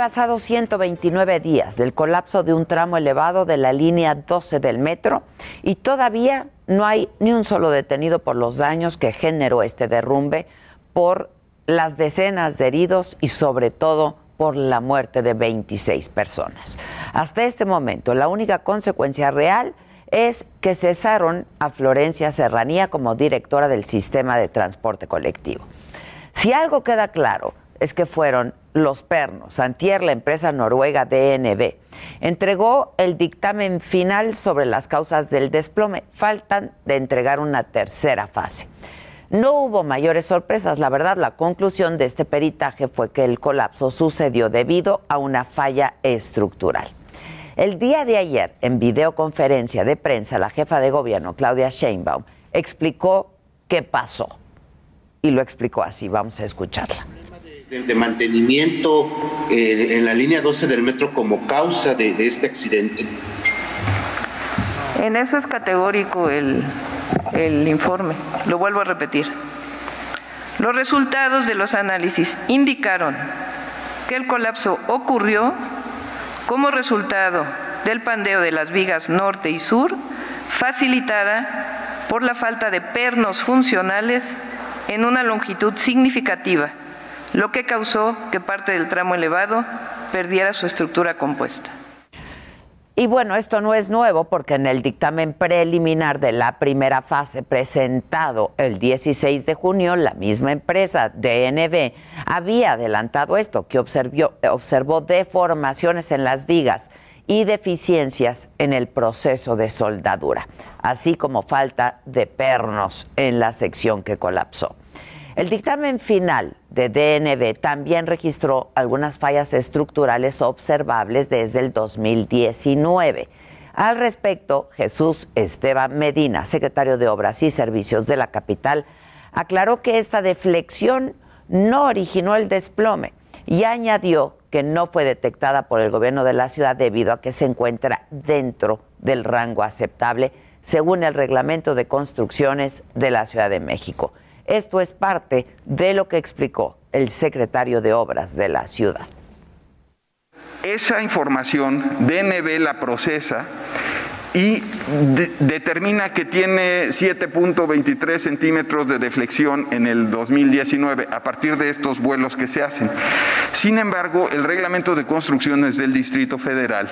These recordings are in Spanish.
Pasado 129 días del colapso de un tramo elevado de la línea 12 del metro y todavía no hay ni un solo detenido por los daños que generó este derrumbe, por las decenas de heridos y sobre todo por la muerte de 26 personas. Hasta este momento, la única consecuencia real es que cesaron a Florencia Serranía como directora del sistema de transporte colectivo. Si algo queda claro es que fueron los pernos. Antier, la empresa noruega DNB, entregó el dictamen final sobre las causas del desplome. Faltan de entregar una tercera fase. No hubo mayores sorpresas, la verdad, la conclusión de este peritaje fue que el colapso sucedió debido a una falla estructural. El día de ayer, en videoconferencia de prensa, la jefa de gobierno, Claudia Sheinbaum, explicó qué pasó. Y lo explicó así, vamos a escucharla de, mantenimiento eh, en la línea 12 del metro como causa de, este accidente? En eso es categórico el, el informe. Lo vuelvo a repetir. Los resultados de los análisis indicaron que el colapso ocurrió como resultado del pandeo de las vigas norte y sur, facilitada por la falta de pernos funcionales en una longitud significativa lo que causó que parte del tramo elevado perdiera su estructura compuesta. Y bueno, esto no es nuevo porque en el dictamen preliminar de la primera fase presentado el 16 de junio, la misma empresa DNB había adelantado esto, que observó, observó deformaciones en las vigas y deficiencias en el proceso de soldadura, así como falta de pernos en la sección que colapsó. El dictamen final de DNB también registró algunas fallas estructurales observables desde el 2019. Al respecto, Jesús Esteban Medina, secretario de Obras y Servicios de la capital, aclaró que esta deflexión no originó el desplome y añadió que no fue detectada por el gobierno de la ciudad debido a que se encuentra dentro del rango aceptable según el reglamento de construcciones de la Ciudad de México. Esto es parte de lo que explicó el secretario de Obras de la ciudad. Esa información DNB la procesa y determina que tiene 7.23 centímetros de deflexión en el 2019 a partir de estos vuelos que se hacen. Sin embargo, el reglamento de construcciones del Distrito Federal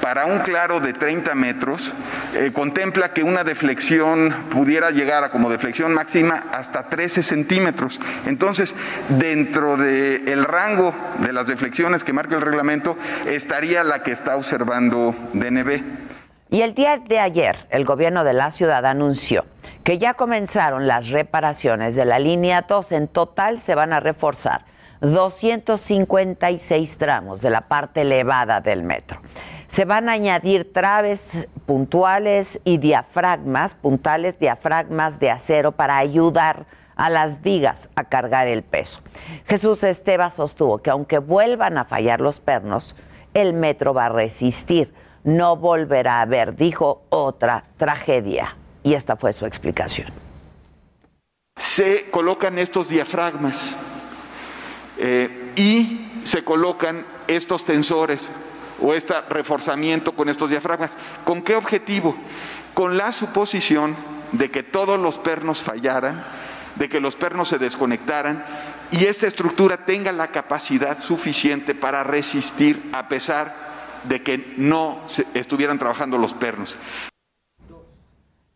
para un claro de 30 metros eh, contempla que una deflexión pudiera llegar a como deflexión máxima hasta 13 centímetros. Entonces, dentro del rango de las deflexiones que marca el reglamento estaría la que está observando DNB. Y el día de ayer, el gobierno de la ciudad anunció que ya comenzaron las reparaciones de la línea 2. En total se van a reforzar 256 tramos de la parte elevada del metro. Se van a añadir traves puntuales y diafragmas, puntales diafragmas de acero para ayudar a las vigas a cargar el peso. Jesús Esteba sostuvo que aunque vuelvan a fallar los pernos, el metro va a resistir no volverá a haber, dijo, otra tragedia. Y esta fue su explicación. Se colocan estos diafragmas eh, y se colocan estos tensores o este reforzamiento con estos diafragmas. ¿Con qué objetivo? Con la suposición de que todos los pernos fallaran, de que los pernos se desconectaran y esta estructura tenga la capacidad suficiente para resistir a pesar de que no estuvieran trabajando los pernos.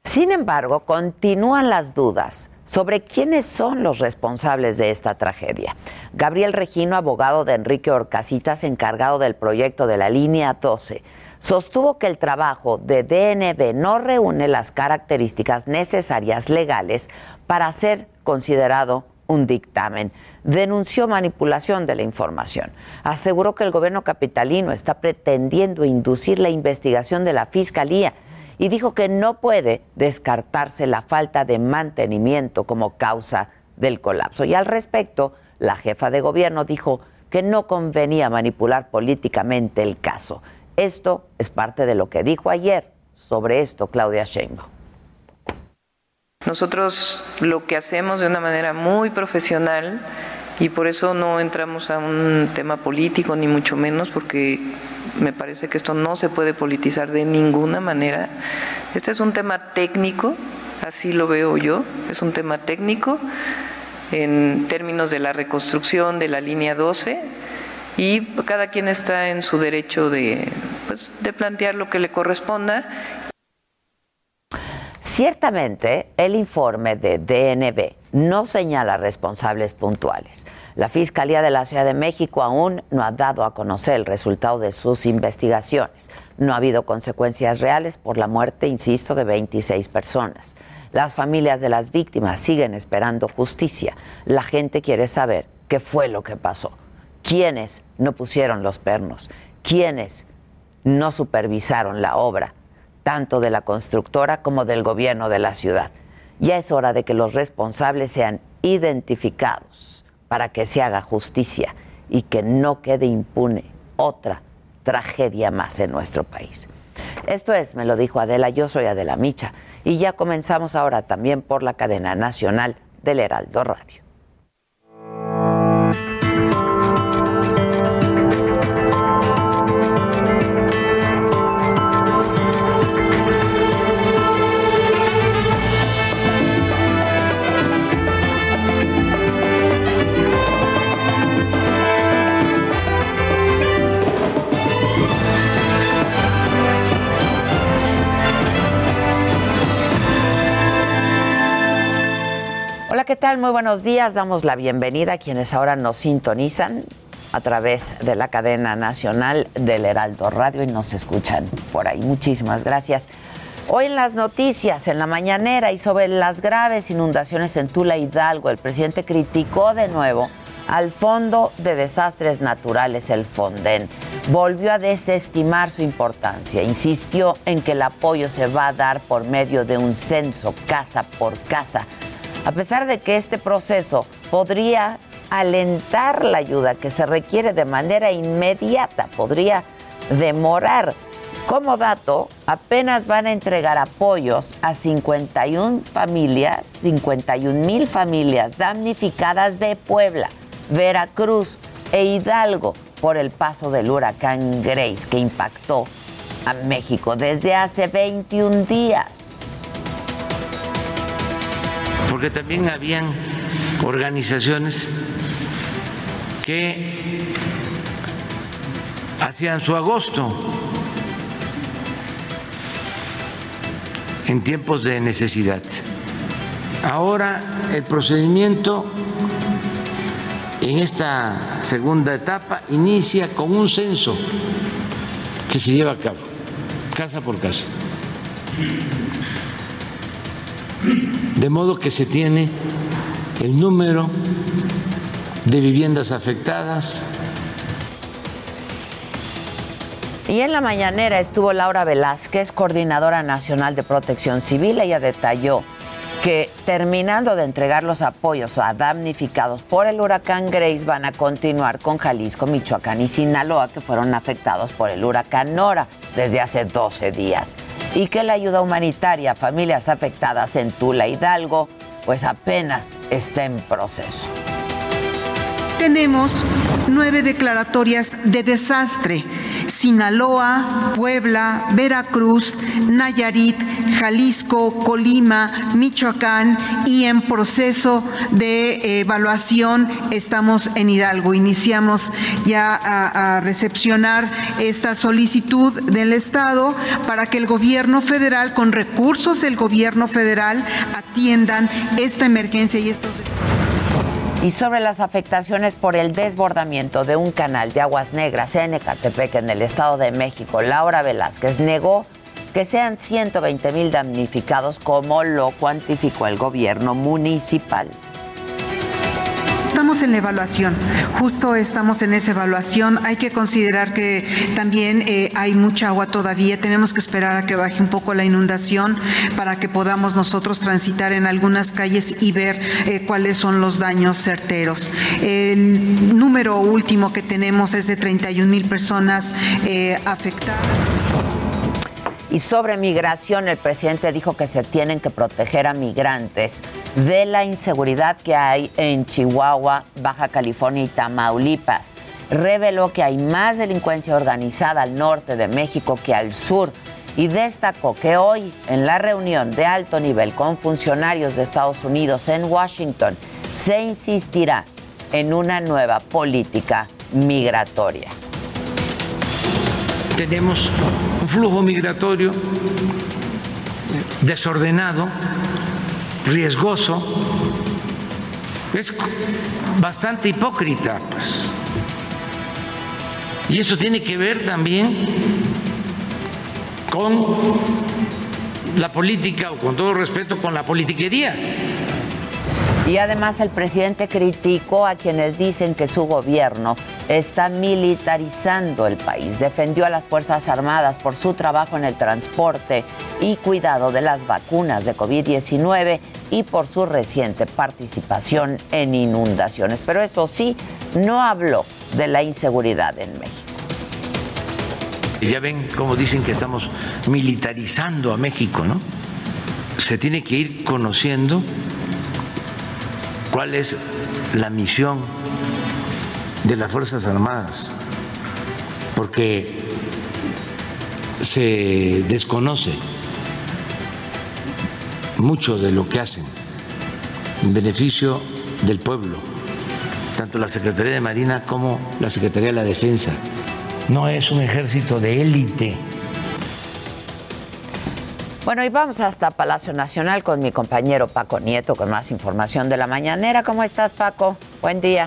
Sin embargo, continúan las dudas sobre quiénes son los responsables de esta tragedia. Gabriel Regino, abogado de Enrique Orcasitas, encargado del proyecto de la línea 12, sostuvo que el trabajo de DNB no reúne las características necesarias legales para ser considerado un dictamen. Denunció manipulación de la información. Aseguró que el gobierno capitalino está pretendiendo inducir la investigación de la Fiscalía y dijo que no puede descartarse la falta de mantenimiento como causa del colapso. Y al respecto, la jefa de gobierno dijo que no convenía manipular políticamente el caso. Esto es parte de lo que dijo ayer sobre esto Claudia Sheinbaum. Nosotros lo que hacemos de una manera muy profesional y por eso no entramos a un tema político ni mucho menos porque me parece que esto no se puede politizar de ninguna manera. Este es un tema técnico, así lo veo yo, es un tema técnico en términos de la reconstrucción de la línea 12 y cada quien está en su derecho de, pues, de plantear lo que le corresponda. Ciertamente, el informe de DNB no señala responsables puntuales. La Fiscalía de la Ciudad de México aún no ha dado a conocer el resultado de sus investigaciones. No ha habido consecuencias reales por la muerte, insisto, de 26 personas. Las familias de las víctimas siguen esperando justicia. La gente quiere saber qué fue lo que pasó, quiénes no pusieron los pernos, quiénes no supervisaron la obra, tanto de la constructora como del gobierno de la ciudad. Ya es hora de que los responsables sean identificados para que se haga justicia y que no quede impune otra tragedia más en nuestro país. Esto es, me lo dijo Adela, yo soy Adela Micha y ya comenzamos ahora también por la cadena nacional del Heraldo Radio. ¿Qué tal? Muy buenos días. Damos la bienvenida a quienes ahora nos sintonizan a través de la cadena nacional del Heraldo Radio y nos escuchan por ahí. Muchísimas gracias. Hoy en las noticias, en la mañanera y sobre las graves inundaciones en Tula Hidalgo, el presidente criticó de nuevo al Fondo de Desastres Naturales, el Fonden. Volvió a desestimar su importancia. Insistió en que el apoyo se va a dar por medio de un censo casa por casa a pesar de que este proceso podría alentar la ayuda que se requiere de manera inmediata, podría demorar. Como dato, apenas van a entregar apoyos a 51 familias, 51 mil familias damnificadas de Puebla, Veracruz e Hidalgo por el paso del huracán Grace que impactó a México desde hace 21 días porque también habían organizaciones que hacían su agosto en tiempos de necesidad. Ahora el procedimiento en esta segunda etapa inicia con un censo que se lleva a cabo, casa por casa de modo que se tiene el número de viviendas afectadas. Y en la mañanera estuvo Laura Velázquez, coordinadora nacional de protección civil. Ella detalló que terminando de entregar los apoyos a damnificados por el huracán Grace van a continuar con Jalisco, Michoacán y Sinaloa que fueron afectados por el huracán Nora desde hace 12 días y que la ayuda humanitaria a familias afectadas en Tula Hidalgo pues apenas está en proceso. Tenemos nueve declaratorias de desastre Sinaloa, Puebla, Veracruz, Nayarit, Jalisco, Colima, Michoacán y en proceso de evaluación estamos en Hidalgo. Iniciamos ya a, a recepcionar esta solicitud del Estado para que el gobierno federal, con recursos del gobierno federal, atiendan esta emergencia y estos y sobre las afectaciones por el desbordamiento de un canal de aguas negras en Ecatepec, en el Estado de México, Laura Velázquez negó que sean 120 mil damnificados como lo cuantificó el gobierno municipal. Estamos en la evaluación, justo estamos en esa evaluación. Hay que considerar que también eh, hay mucha agua todavía, tenemos que esperar a que baje un poco la inundación para que podamos nosotros transitar en algunas calles y ver eh, cuáles son los daños certeros. El número último que tenemos es de 31 mil personas eh, afectadas. Y sobre migración, el presidente dijo que se tienen que proteger a migrantes de la inseguridad que hay en Chihuahua, Baja California y Tamaulipas. Reveló que hay más delincuencia organizada al norte de México que al sur y destacó que hoy, en la reunión de alto nivel con funcionarios de Estados Unidos en Washington, se insistirá en una nueva política migratoria tenemos un flujo migratorio desordenado, riesgoso, es bastante hipócrita, pues. Y eso tiene que ver también con la política, o con todo respeto, con la politiquería. Y además el presidente criticó a quienes dicen que su gobierno está militarizando el país. Defendió a las Fuerzas Armadas por su trabajo en el transporte y cuidado de las vacunas de COVID-19 y por su reciente participación en inundaciones. Pero eso sí, no habló de la inseguridad en México. Ya ven cómo dicen que estamos militarizando a México, ¿no? Se tiene que ir conociendo cuál es la misión de las Fuerzas Armadas, porque se desconoce mucho de lo que hacen en beneficio del pueblo, tanto la Secretaría de Marina como la Secretaría de la Defensa. No es un ejército de élite bueno, y vamos hasta Palacio Nacional con mi compañero Paco Nieto con más información de la mañanera. ¿Cómo estás, Paco? Buen día.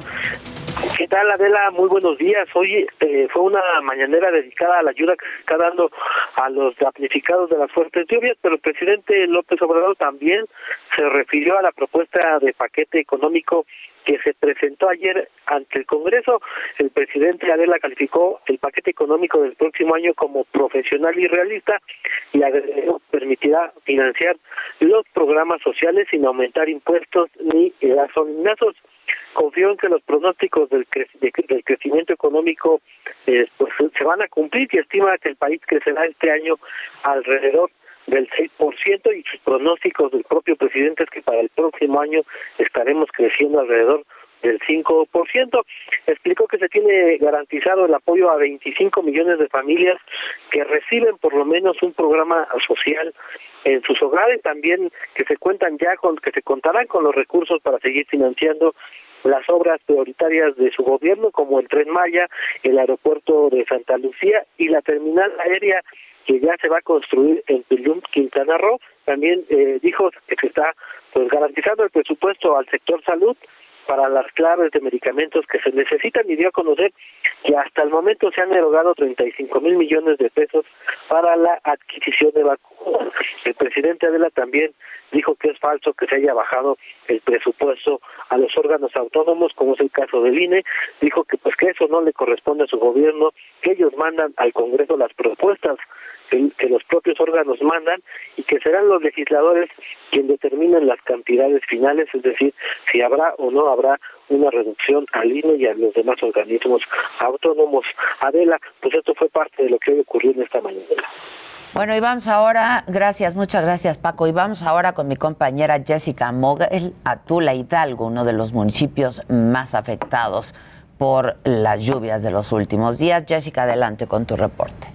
¿Qué tal, Adela? Muy buenos días. Hoy eh, fue una mañanera dedicada a la ayuda que se está dando a los damnificados de las fuertes lluvias, pero el presidente López Obrador también se refirió a la propuesta de paquete económico que se presentó ayer ante el Congreso. El presidente Adela calificó el paquete económico del próximo año como profesional y realista y permitirá financiar los programas sociales sin aumentar impuestos ni gasolinazos. Confió en que los pronósticos del, del crecimiento económico eh, pues, se van a cumplir y estima que el país crecerá este año alrededor del 6% y sus pronósticos del propio presidente es que para el próximo año estaremos creciendo alrededor del 5%. Explicó que se tiene garantizado el apoyo a 25 millones de familias que reciben por lo menos un programa social en sus hogares, también que se cuentan ya con que se contarán con los recursos para seguir financiando las obras prioritarias de su gobierno como el Tren Maya, el aeropuerto de Santa Lucía y la terminal aérea que ya se va a construir en Tulum, Quintana Roo. También eh, dijo que se está pues garantizando el presupuesto al sector salud para las claves de medicamentos que se necesitan y dio a conocer que hasta el momento se han erogado 35 mil millones de pesos para la adquisición de vacunas. El presidente Adela también dijo que es falso que se haya bajado el presupuesto a los órganos autónomos, como es el caso del INE, dijo que pues que eso no le corresponde a su gobierno, que ellos mandan al Congreso las propuestas que, los propios órganos mandan y que serán los legisladores quienes determinen las cantidades finales, es decir, si habrá o no habrá una reducción al INE y a los demás organismos autónomos. Adela, pues esto fue parte de lo que hoy ocurrió en esta mañana. Bueno, y vamos ahora, gracias, muchas gracias Paco, y vamos ahora con mi compañera Jessica Mogel, Atula Hidalgo, uno de los municipios más afectados por las lluvias de los últimos días. Jessica, adelante con tu reporte.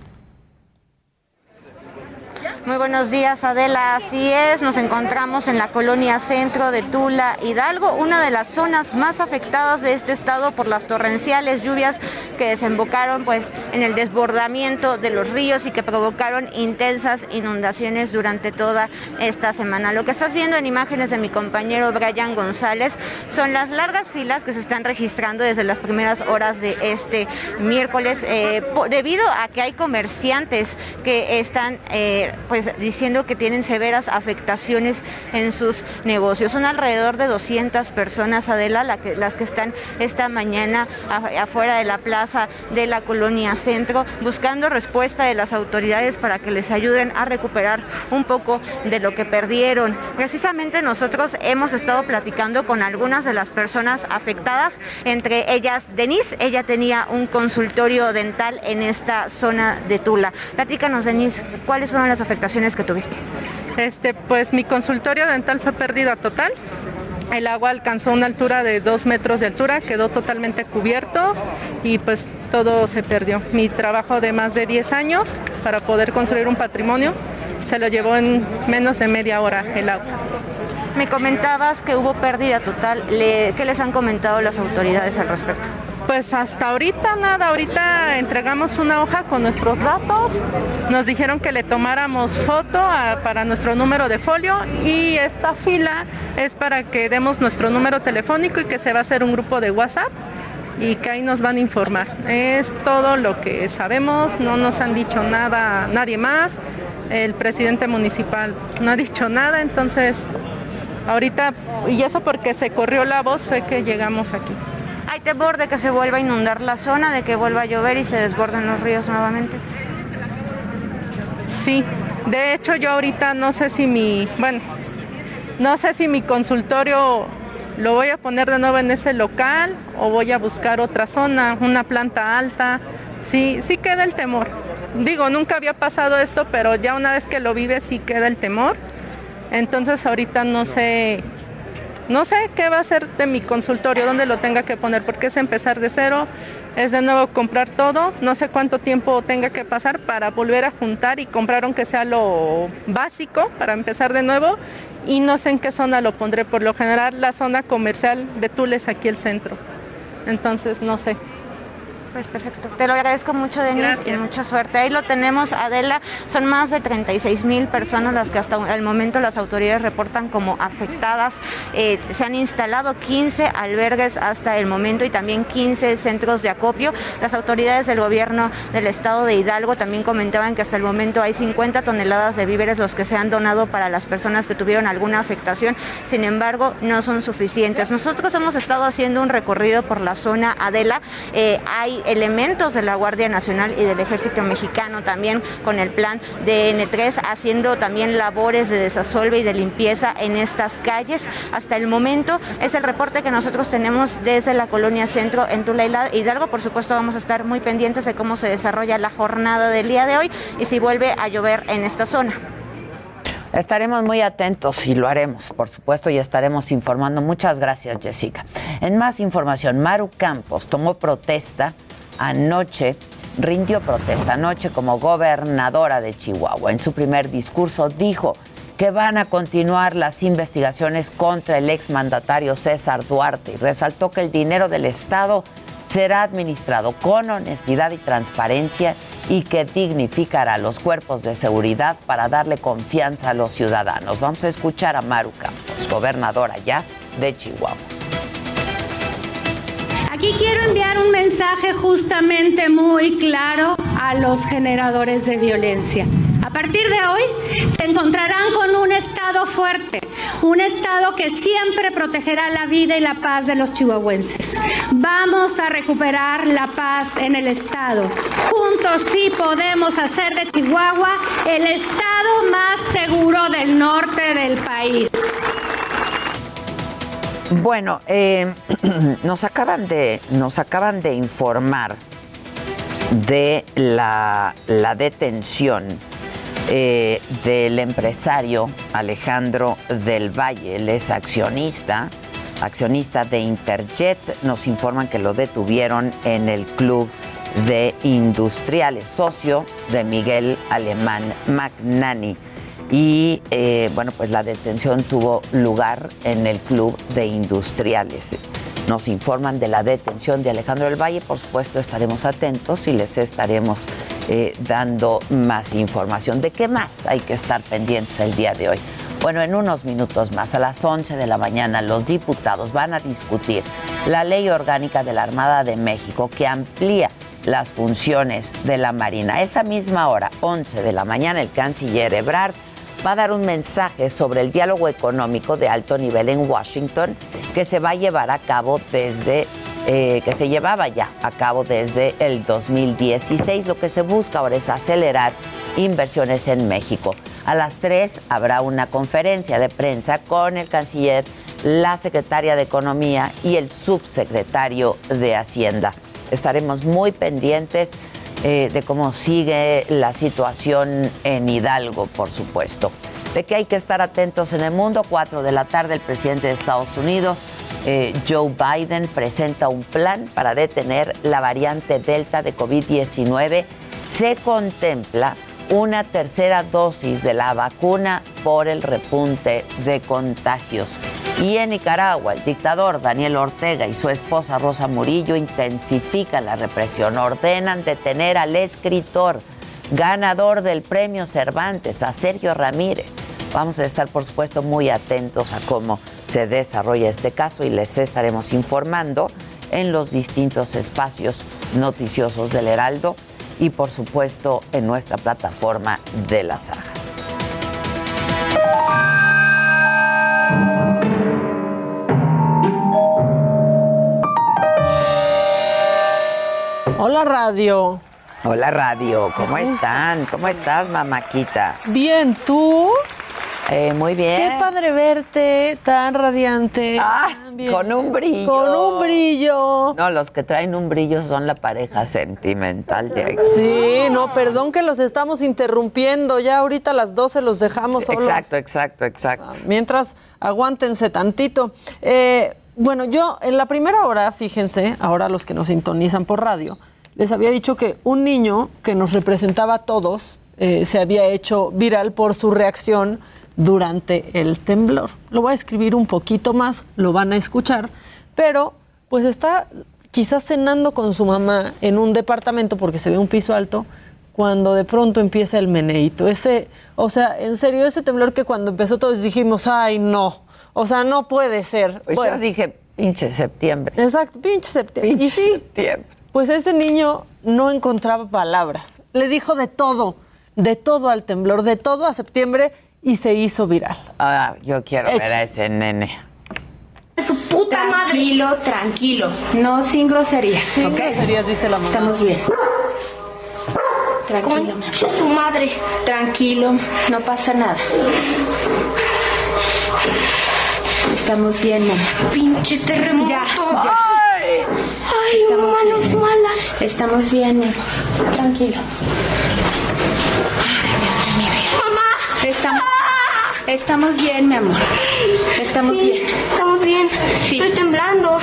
Muy buenos días, Adela. Así es, nos encontramos en la colonia centro de Tula, Hidalgo, una de las zonas más afectadas de este estado por las torrenciales lluvias que desembocaron pues en el desbordamiento de los ríos y que provocaron intensas inundaciones durante toda esta semana. Lo que estás viendo en imágenes de mi compañero Brian González son las largas filas que se están registrando desde las primeras horas de este miércoles eh, debido a que hay comerciantes que están eh, pues diciendo que tienen severas afectaciones en sus negocios. Son alrededor de 200 personas, Adela, las que están esta mañana afuera de la plaza de la colonia Centro, buscando respuesta de las autoridades para que les ayuden a recuperar un poco de lo que perdieron. Precisamente nosotros hemos estado platicando con algunas de las personas afectadas, entre ellas Denise, ella tenía un consultorio dental en esta zona de Tula. Platícanos, Denise, ¿cuáles fueron las afectaciones que tuviste? Este, pues mi consultorio dental fue pérdida total. El agua alcanzó una altura de dos metros de altura, quedó totalmente cubierto y pues todo se perdió. Mi trabajo de más de 10 años para poder construir un patrimonio se lo llevó en menos de media hora el agua. Me comentabas que hubo pérdida total. ¿Qué les han comentado las autoridades al respecto? Pues hasta ahorita nada, ahorita entregamos una hoja con nuestros datos, nos dijeron que le tomáramos foto para nuestro número de folio y esta fila es para que demos nuestro número telefónico y que se va a hacer un grupo de WhatsApp y que ahí nos van a informar. Es todo lo que sabemos, no nos han dicho nada nadie más, el presidente municipal no ha dicho nada, entonces ahorita, y eso porque se corrió la voz fue que llegamos aquí. ¿Hay temor de que se vuelva a inundar la zona, de que vuelva a llover y se desborden los ríos nuevamente? Sí, de hecho yo ahorita no sé si mi, bueno, no sé si mi consultorio lo voy a poner de nuevo en ese local o voy a buscar otra zona, una planta alta. Sí, sí queda el temor. Digo, nunca había pasado esto, pero ya una vez que lo vive sí queda el temor. Entonces ahorita no sé no sé qué va a ser de mi consultorio, dónde lo tenga que poner, porque es empezar de cero, es de nuevo comprar todo, no sé cuánto tiempo tenga que pasar para volver a juntar y comprar aunque sea lo básico para empezar de nuevo. Y no sé en qué zona lo pondré, por lo general la zona comercial de Tules aquí el centro, entonces no sé. Pues perfecto. Te lo agradezco mucho, Denise, y mucha suerte. Ahí lo tenemos, Adela. Son más de 36 mil personas las que hasta el momento las autoridades reportan como afectadas. Eh, se han instalado 15 albergues hasta el momento y también 15 centros de acopio. Las autoridades del gobierno del estado de Hidalgo también comentaban que hasta el momento hay 50 toneladas de víveres los que se han donado para las personas que tuvieron alguna afectación. Sin embargo, no son suficientes. Nosotros hemos estado haciendo un recorrido por la zona Adela. Eh, hay elementos de la Guardia Nacional y del Ejército Mexicano también con el plan de N3 haciendo también labores de desasolve y de limpieza en estas calles. Hasta el momento es el reporte que nosotros tenemos desde la colonia centro en Tula Hidalgo. Por supuesto vamos a estar muy pendientes de cómo se desarrolla la jornada del día de hoy y si vuelve a llover en esta zona. Estaremos muy atentos y lo haremos, por supuesto, y estaremos informando. Muchas gracias, Jessica. En más información, Maru Campos tomó protesta anoche, rindió protesta anoche como gobernadora de Chihuahua. En su primer discurso dijo que van a continuar las investigaciones contra el exmandatario César Duarte y resaltó que el dinero del Estado será administrado con honestidad y transparencia y que dignificará los cuerpos de seguridad para darle confianza a los ciudadanos. Vamos a escuchar a Maru Campos, gobernadora ya de Chihuahua. Aquí quiero enviar un mensaje justamente muy claro a los generadores de violencia. A partir de hoy se encontrarán con un Estado fuerte, un Estado que siempre protegerá la vida y la paz de los chihuahuenses. Vamos a recuperar la paz en el Estado. Juntos sí podemos hacer de Chihuahua el Estado más seguro del norte del país. Bueno, eh, nos acaban de nos acaban de informar de la, detención eh, del empresario Alejandro del Valle, él es accionista, accionista de Interjet. Nos informan que lo detuvieron en el club de industriales, socio de Miguel Alemán Magnani y eh, bueno, pues la detención tuvo lugar en el Club de Industriales. Nos informan de la detención de Alejandro del Valle, por supuesto estaremos atentos y les estaremos eh, dando más información. ¿De qué más hay que estar pendientes el día de hoy? Bueno, en unos minutos más, a las 11 de la mañana, los diputados van a discutir la ley orgánica de la Armada de México que amplía las funciones de la Marina. Esa misma hora, 11 de la mañana, el canciller Ebrard va a dar un mensaje sobre el diálogo económico de alto nivel en Washington que se va a llevar a cabo desde eh, que se llevaba ya a cabo desde el 2016. Lo que se busca ahora es acelerar inversiones en México. A las 3 habrá una conferencia de prensa con el canciller, la secretaria de Economía y el subsecretario de Hacienda. Estaremos muy pendientes eh, de cómo sigue la situación en Hidalgo, por supuesto. De que hay que estar atentos en el mundo, 4 de la tarde el presidente de Estados Unidos, eh, Joe Biden, presenta un plan para detener la variante Delta de COVID-19. Se contempla una tercera dosis de la vacuna por el repunte de contagios. Y en Nicaragua, el dictador Daniel Ortega y su esposa Rosa Murillo intensifican la represión, ordenan detener al escritor ganador del premio Cervantes, a Sergio Ramírez. Vamos a estar, por supuesto, muy atentos a cómo se desarrolla este caso y les estaremos informando en los distintos espacios noticiosos del Heraldo y por supuesto en nuestra plataforma de la saga. Hola radio. Hola radio, ¿cómo están? ¿Cómo estás, mamáquita? Bien, ¿tú? Eh, muy bien. Qué padre verte, tan radiante. Ah, tan con un brillo. Con un brillo. No, los que traen un brillo son la pareja sentimental de aquí. Sí, no, perdón que los estamos interrumpiendo. Ya ahorita a las 12 los dejamos solos. Exacto, exacto, exacto. Mientras, aguántense tantito. Eh, bueno, yo en la primera hora, fíjense, ahora los que nos sintonizan por radio, les había dicho que un niño que nos representaba a todos eh, se había hecho viral por su reacción durante el temblor. Lo voy a escribir un poquito más, lo van a escuchar, pero pues está quizás cenando con su mamá en un departamento porque se ve un piso alto cuando de pronto empieza el meneíto. Ese, o sea, en serio, ese temblor que cuando empezó todos dijimos, ay, no. O sea, no puede ser. Pues Bueno, yo dije, pinche septiembre. Exacto, pinche septiembre. Pinche y sí, septiembre. pues ese niño no encontraba palabras. Le dijo de todo, de todo al temblor, de todo a septiembre y se hizo viral. Ah, yo quiero ver a ese nene. Su puta tranquilo, tranquilo. No sin groserías. Sin ¿ok? groserías, dice la mamá. Estamos bien. Tranquilo, mi amor. Su madre. Tranquilo, no pasa nada. Estamos bien, mi amor. Pinche terremoto. Ya, ya. Ay, mamá, no es mala. Estamos bien, mi amor. Tranquilo. Mamá. Estamos, estamos bien, mi amor. Estamos bien. Estamos bien. Estoy temblando.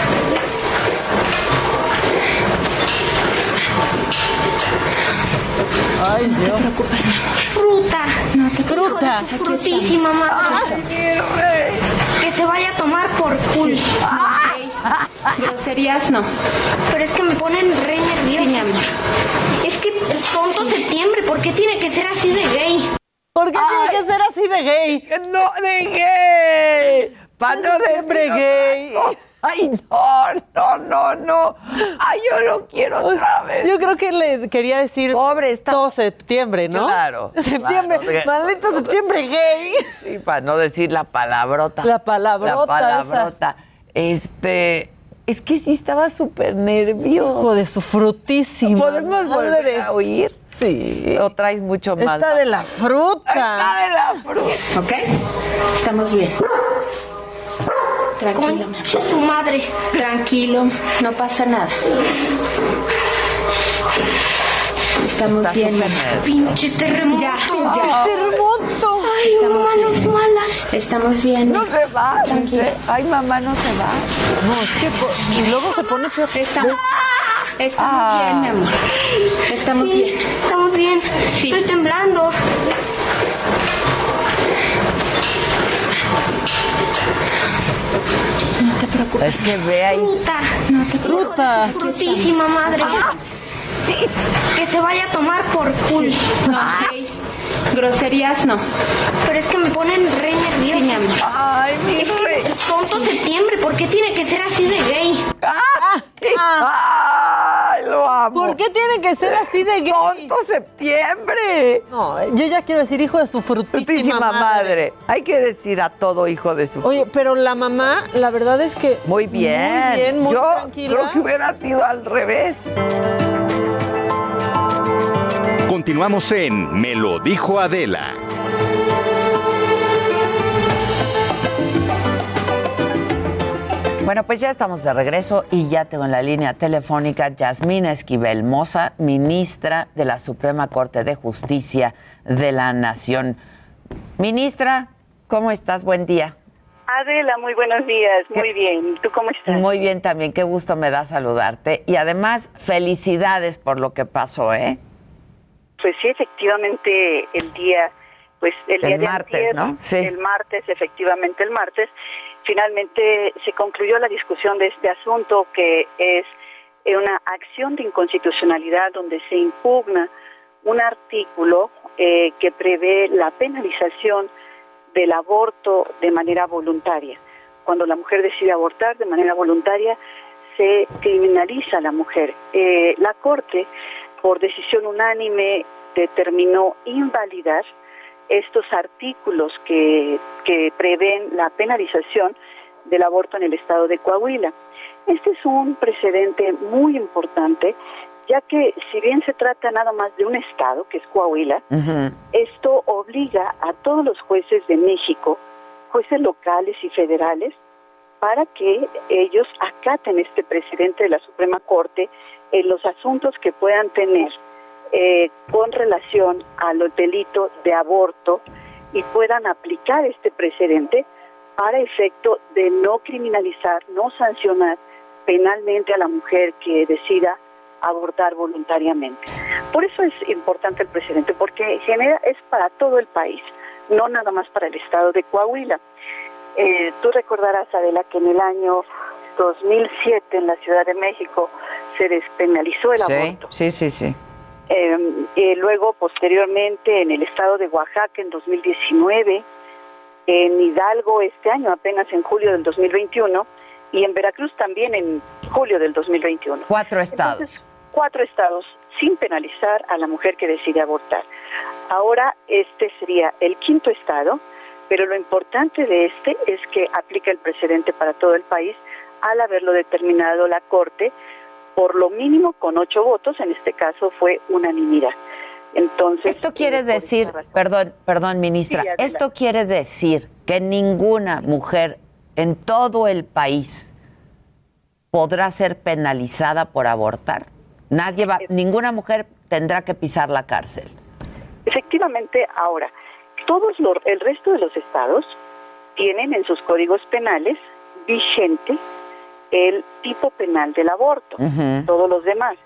Ay, Dios. No te preocupes, mi amor. Fruta. No te Fruta. Frutísima, mamá. Que se vaya a tomar por culo. Groserías no. Pero es que me ponen re nerviosa. Sí, mi amor. Es que el tonto septiembre, ¿por qué tiene que ser así de gay? ¿Por qué tiene que ser así de gay? No, de gay. Pa' no decir gay. Ay, no, no, no, no. Ay, yo no quiero otra vez. Yo creo que le quería decir Pobre, está- todo septiembre, ¿no? Claro, Septiembre, claro. maldito septiembre gay. Sí, para no decir la palabrota. La palabrota La palabrota. Este, es que sí estaba súper nervioso. Hijo de su frutísima. ¿Podemos volver a oír? Sí. ¿O traes mucho más? Está de la fruta. Está de la fruta. ¿Ok? Estamos bien. Tranquilo, mi amor. Su madre. Tranquilo, no pasa nada. Estamos Está bien. Pinche terremoto. Ya, ya. Terremoto. Ay, mamá, no es mala. Estamos bien. No se va. dice. Ay, mamá, no se va. No, es que y luego se pone peor. Estamos, estamos Ah. bien, mi amor. Estamos Sí, bien. Estamos bien. Sí. Estoy temblando. No te preocupes. Es que ve ahí. Fruta. No te preocupes. Fruta. Frutísima madre. Que se vaya a tomar por culo. Groserías no. Pero es que me ponen re nerviosa. Sí, mi amor. Ay, mi Es que rey. tonto septiembre, ¿por qué tiene que ser así de gay? ¡Ay! ¡Ay, lo amo! amo. ¿Por qué tiene que ser así de gay? ¡Tonto septiembre! No, yo ya quiero decir hijo de su frutísima, Frutísima madre. madre. Hay que decir a todo hijo de su Oye, pero la mamá, la verdad es que Muy bien. Muy bien, muy Yo tranquila. creo que hubiera sido al revés. Continuamos en Me lo dijo Adela. Bueno, pues ya estamos de regreso y ya tengo en la línea telefónica Yasmín Esquivel Moza, ministra de la Suprema Corte de Justicia de la Nación. Ministra, ¿cómo estás? Buen día. Adela, muy buenos días, muy bien. ¿Tú cómo estás? Muy bien también, qué gusto me da saludarte. Y además, felicidades por lo que pasó, ¿eh? Pues sí, efectivamente, el día, pues el, El día de martes, antier, ¿no? Sí. El martes, efectivamente, el martes, finalmente se concluyó la discusión de este asunto que es eh, una acción de inconstitucionalidad donde se impugna un artículo eh, que prevé la penalización del aborto de manera voluntaria. Cuando la mujer decide abortar de manera voluntaria, se criminaliza a la mujer. Eh, la Corte, por decisión unánime, determinó invalidar estos artículos que, que prevén la penalización del aborto en el estado de Coahuila. Este es un precedente muy importante, ya que si bien se trata nada más de un estado, que es Coahuila, esto obliga a todos los jueces de México, jueces locales y federales, para que ellos acaten este precedente de la Suprema Corte en los asuntos que puedan tener eh, con relación al delito de aborto y puedan aplicar este precedente para efecto de no criminalizar, no sancionar penalmente a la mujer que decida abortar voluntariamente. Por eso es importante el precedente, porque genera es para todo el país, no nada más para el estado de Coahuila. Eh, tú recordarás, Adela, que en el año 2007 en la Ciudad de México se despenalizó el Sí, aborto. sí, sí, sí. Eh, y luego, posteriormente, en el estado de Oaxaca en 2019, en Hidalgo este año, apenas en julio del 2021, y en Veracruz también en julio del 2021. Cuatro estados. Entonces, cuatro estados sin penalizar a la mujer que decide abortar. Ahora este sería el quinto estado, pero lo importante de este es que aplica el precedente para todo el país al haberlo determinado la Corte por lo mínimo con ocho votos, en este caso fue unanimidad. Entonces, Esto quiere decir, perdón, perdón, ministra, Sí, esto quiere decir que ninguna mujer en todo el país podrá ser penalizada por abortar. Nadie va, ninguna mujer tendrá que pisar la cárcel. Efectivamente, ahora, todos los, el resto de los estados tienen en sus códigos penales vigente el tipo penal del aborto, todos los demás.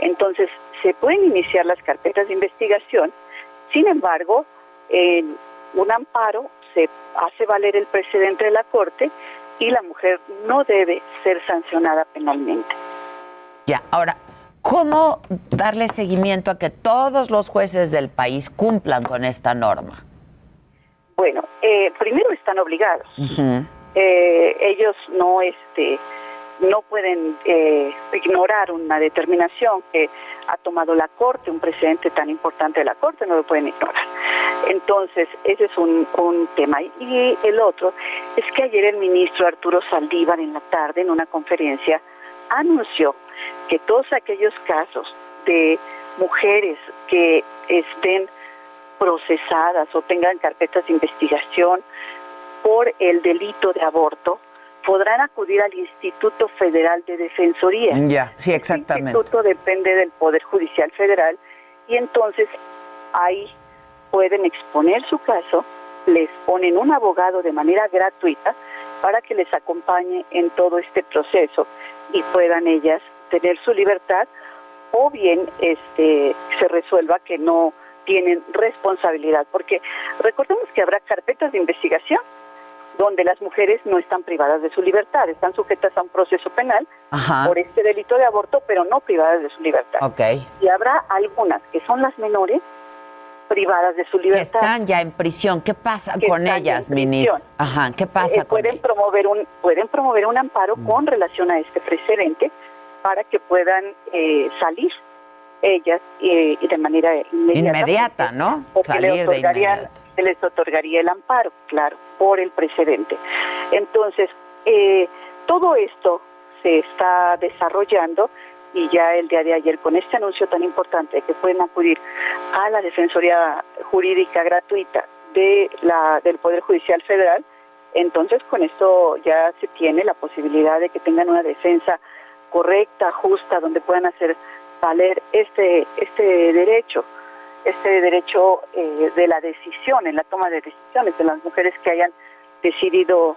Entonces, se pueden iniciar las carpetas de investigación, sin embargo, en un amparo se hace valer el precedente de la Corte y la mujer no debe ser sancionada penalmente. Ya, ahora, ¿cómo darle seguimiento a que todos los jueces del país cumplan con esta norma? Bueno, eh, primero están obligados. Eh, ellos no este no pueden eh, ignorar una determinación que ha tomado la corte un precedente tan importante de la corte no lo pueden ignorar. Entonces ese es un, un tema. Y el otro es que ayer el ministro Arturo Saldívar en la tarde en una conferencia anunció que todos aquellos casos de mujeres que estén procesadas o tengan carpetas de investigación por el delito de aborto podrán acudir al Instituto Federal de Defensoría. Ya, sí, El exactamente. instituto depende del Poder Judicial Federal y entonces ahí pueden exponer su caso, les ponen un abogado de manera gratuita para que les acompañe en todo este proceso y puedan ellas tener su libertad o bien este se resuelva que no tienen responsabilidad, porque recordemos que habrá carpetas de investigación donde las mujeres no están privadas de su libertad, están sujetas a un proceso penal Ajá. por este delito de aborto, pero no privadas de su libertad. Ok. Y habrá algunas que son las menores privadas de su Que libertad. están ya en prisión. ¿Qué pasa Que con ellas, ministra? Ajá, ¿qué pasa Eh, con Mm. pueden promover un pueden promover un amparo con relación a este precedente para que puedan eh, salir ellas y de manera inmediata. Inmediata, ¿no? Salir de inmediato. Les otorgaría el amparo, claro, por el precedente. Entonces, eh, todo esto se está desarrollando y ya el día de ayer con este anuncio tan importante que pueden acudir a la Defensoría Jurídica Gratuita de la, del Poder Judicial Federal, entonces con esto ya se tiene la posibilidad de que tengan una defensa correcta, justa, donde puedan hacer valer este, este derecho, este derecho eh, de la decisión, en la toma de decisiones de las mujeres que hayan decidido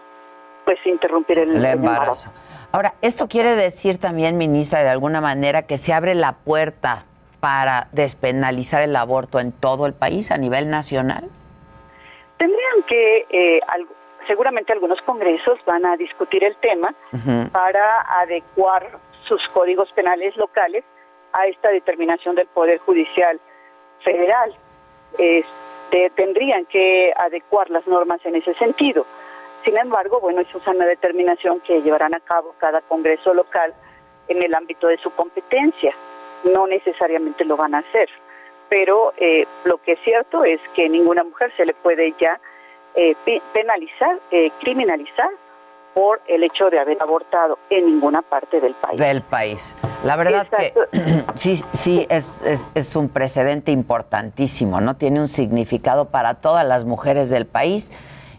pues interrumpir el, embarazo. Ahora, ¿esto quiere decir también, ministra, de alguna manera que se abre la puerta para despenalizar el aborto en todo el país a nivel nacional? Tendrían que, eh, seguramente algunos congresos van a discutir el tema para adecuar sus códigos penales locales a esta determinación del Poder Judicial Federal. Este, tendrían que adecuar las normas en ese sentido. Sin embargo, bueno, es una determinación que llevarán a cabo cada Congreso local en el ámbito de su competencia. No necesariamente lo van a hacer, pero eh, lo que es cierto es que ninguna mujer se le puede ya eh, penalizar, eh, criminalizar por el hecho de haber abortado en ninguna parte del país. Del país. La verdad que sí, sí, es, es, es, un precedente importantísimo, ¿no? Tiene un significado para todas las mujeres del país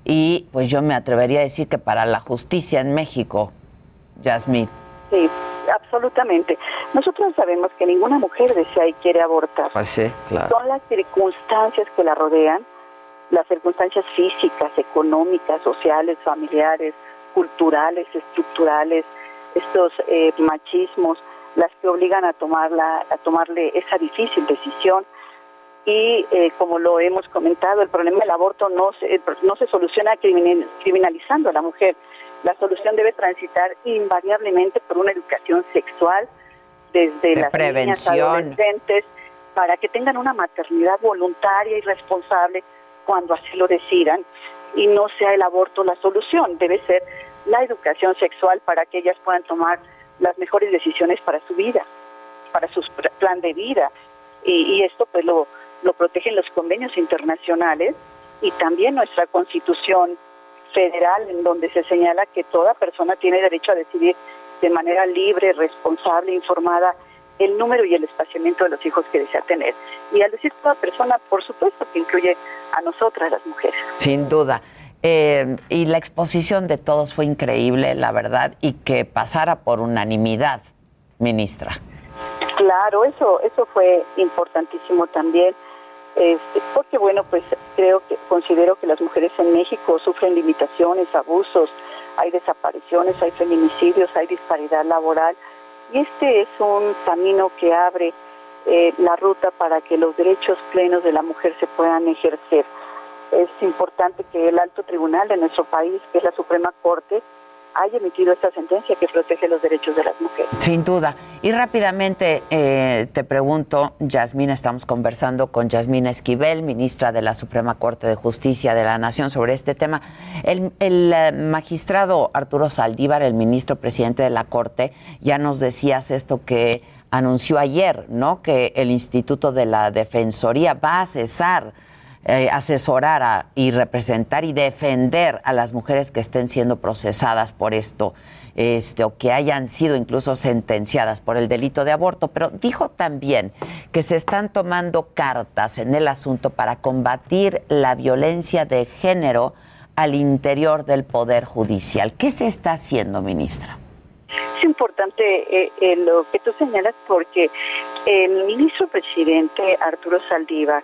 y pues yo me atrevería a decir que para la justicia en México, Yasmín. Sí, absolutamente. Nosotros sabemos que ninguna mujer desea y quiere abortar. Pues sí, claro. Son las circunstancias que la rodean, las circunstancias físicas, económicas, sociales, familiares, culturales, estructurales, estos eh, machismos, las que obligan a tomarla, a tomarle esa difícil decisión. Y eh, como lo hemos comentado, el problema del aborto no se, no se soluciona criminalizando a la mujer. La solución debe transitar invariablemente por una educación sexual desde las niñas adolescentes para que tengan una maternidad voluntaria y responsable cuando así lo decidan. Y no sea el aborto la solución, debe ser la educación sexual para que ellas puedan tomar las mejores decisiones para su vida, para su plan de vida. Y, esto pues lo, lo protegen los convenios internacionales y también nuestra constitución federal en donde se señala que toda persona tiene derecho a decidir de manera libre, responsable, informada el número y el espaciamiento de los hijos que desea tener. Y al decir toda persona, por supuesto que incluye a nosotras las mujeres. Sin duda. Eh, y la exposición de todos fue increíble, la verdad, y que pasara por unanimidad, ministra. Claro, eso, eso fue importantísimo también. Este, porque bueno, pues creo que considero que las mujeres en México sufren limitaciones, abusos, hay desapariciones, hay feminicidios, hay disparidad laboral y este es un camino que abre eh, la ruta para que los derechos plenos de la mujer se puedan ejercer. Es importante que el alto tribunal de nuestro país, que es la Suprema Corte, haya emitido esta sentencia que protege los derechos de las mujeres. Sin duda. Y rápidamente eh, te pregunto, Yasmina, estamos conversando con Yasmina Esquivel, ministra de la Suprema Corte de Justicia de la Nación, sobre este tema. El, el eh, magistrado Arturo Saldívar, el ministro presidente de la Corte, ya nos decías esto que anunció ayer, ¿no? Que el Instituto de la Defensoría va a cesar eh, asesorar y representar y defender a las mujeres que estén siendo procesadas por esto, este, o que hayan sido incluso sentenciadas por el delito de aborto, pero dijo también que se están tomando cartas en el asunto para combatir la violencia de género al interior del Poder Judicial. ¿Qué se está haciendo, ministra? Es importante eh, eh, lo que tú señalas porque el ministro presidente Arturo Saldívar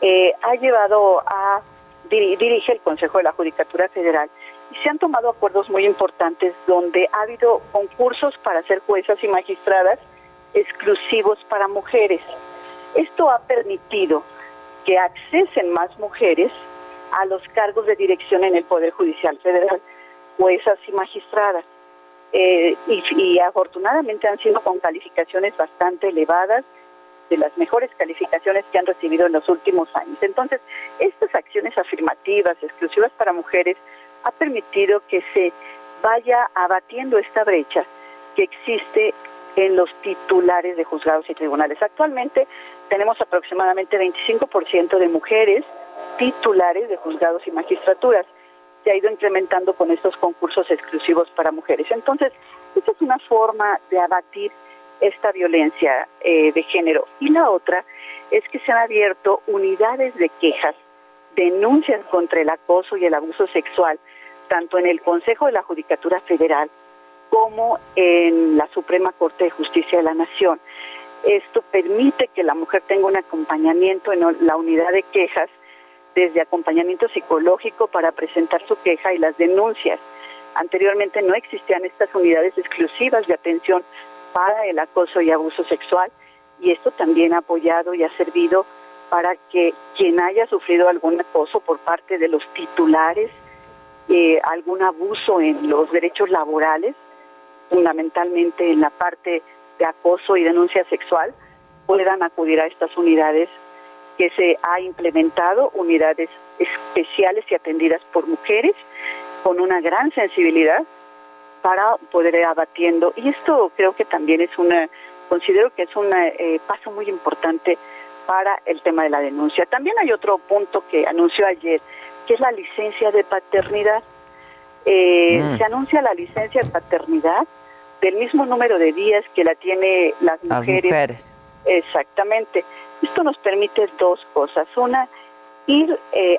eh, ha llevado a dirige el Consejo de la Judicatura Federal y se han tomado acuerdos muy importantes donde ha habido concursos para ser juezas y magistradas exclusivos para mujeres. Esto ha permitido que accesen más mujeres a los cargos de dirección en el Poder Judicial Federal, juezas y magistradas. Eh, y, y afortunadamente han sido con calificaciones bastante elevadas de las mejores calificaciones que han recibido en los últimos años. Entonces, estas acciones afirmativas, exclusivas para mujeres, ha permitido que se vaya abatiendo esta brecha que existe en los titulares de juzgados y tribunales. Actualmente tenemos aproximadamente 25% de mujeres titulares de juzgados y magistraturas. Se ha ido incrementando con estos concursos exclusivos para mujeres. Entonces, esta es una forma de abatir esta violencia eh, de género. Y la otra es que se han abierto unidades de quejas, denuncias contra el acoso y el abuso sexual, tanto en el Consejo de la Judicatura Federal como en la Suprema Corte de Justicia de la Nación. Esto permite que la mujer tenga un acompañamiento en la unidad de quejas, desde acompañamiento psicológico para presentar su queja y las denuncias. Anteriormente no existían estas unidades exclusivas de atención para el acoso y abuso sexual y esto también ha apoyado y ha servido para que quien haya sufrido algún acoso por parte de los titulares, eh, algún abuso en los derechos laborales, fundamentalmente en la parte de acoso y denuncia sexual, puedan acudir a estas unidades que se ha implementado, unidades especiales y atendidas por mujeres con una gran sensibilidad para poder ir abatiendo. Y esto creo que también es una, considero que es un eh, paso muy importante para el tema de la denuncia. También hay otro punto que anunció ayer, que es la licencia de paternidad. Eh, mm. Se anuncia la licencia de paternidad del mismo número de días que la tiene las mujeres. Exactamente. Esto nos permite dos cosas. Una, ir eh,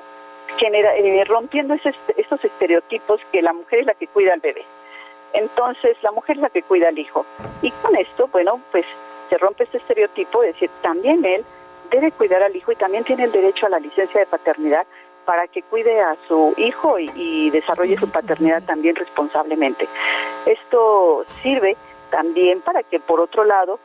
eh, rompiendo esos estereotipos que la mujer es la que cuida al bebé. Entonces, la mujer es la que cuida al hijo. Y con esto, bueno, pues se rompe este estereotipo de decir, también él debe cuidar al hijo y también tiene el derecho a la licencia de paternidad para que cuide a su hijo y, desarrolle su paternidad también responsablemente. Esto sirve también para que, por otro lado,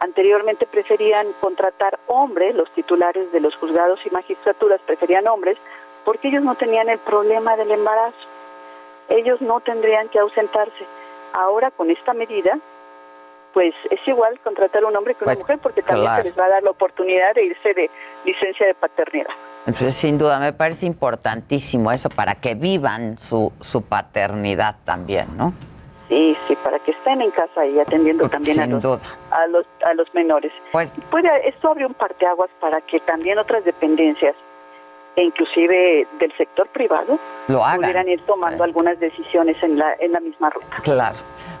anteriormente preferían contratar hombres, los titulares de los juzgados y magistraturas preferían hombres, porque ellos no tenían el problema del embarazo. Ellos no tendrían que ausentarse. Ahora, con esta medida, pues es igual contratar a un hombre que una pues, mujer, porque también se les va a dar la oportunidad de irse de licencia de paternidad. Entonces, sin duda, me parece importantísimo eso para que vivan su, su paternidad también, ¿no? Sí, sí, para que estén en casa y atendiendo también a los, a los, a los menores. Pues, Puede, esto abre un parteaguas para que también otras dependencias, e inclusive del sector privado, Lo pudieran ir tomando algunas decisiones en la, en la misma ruta. Claro.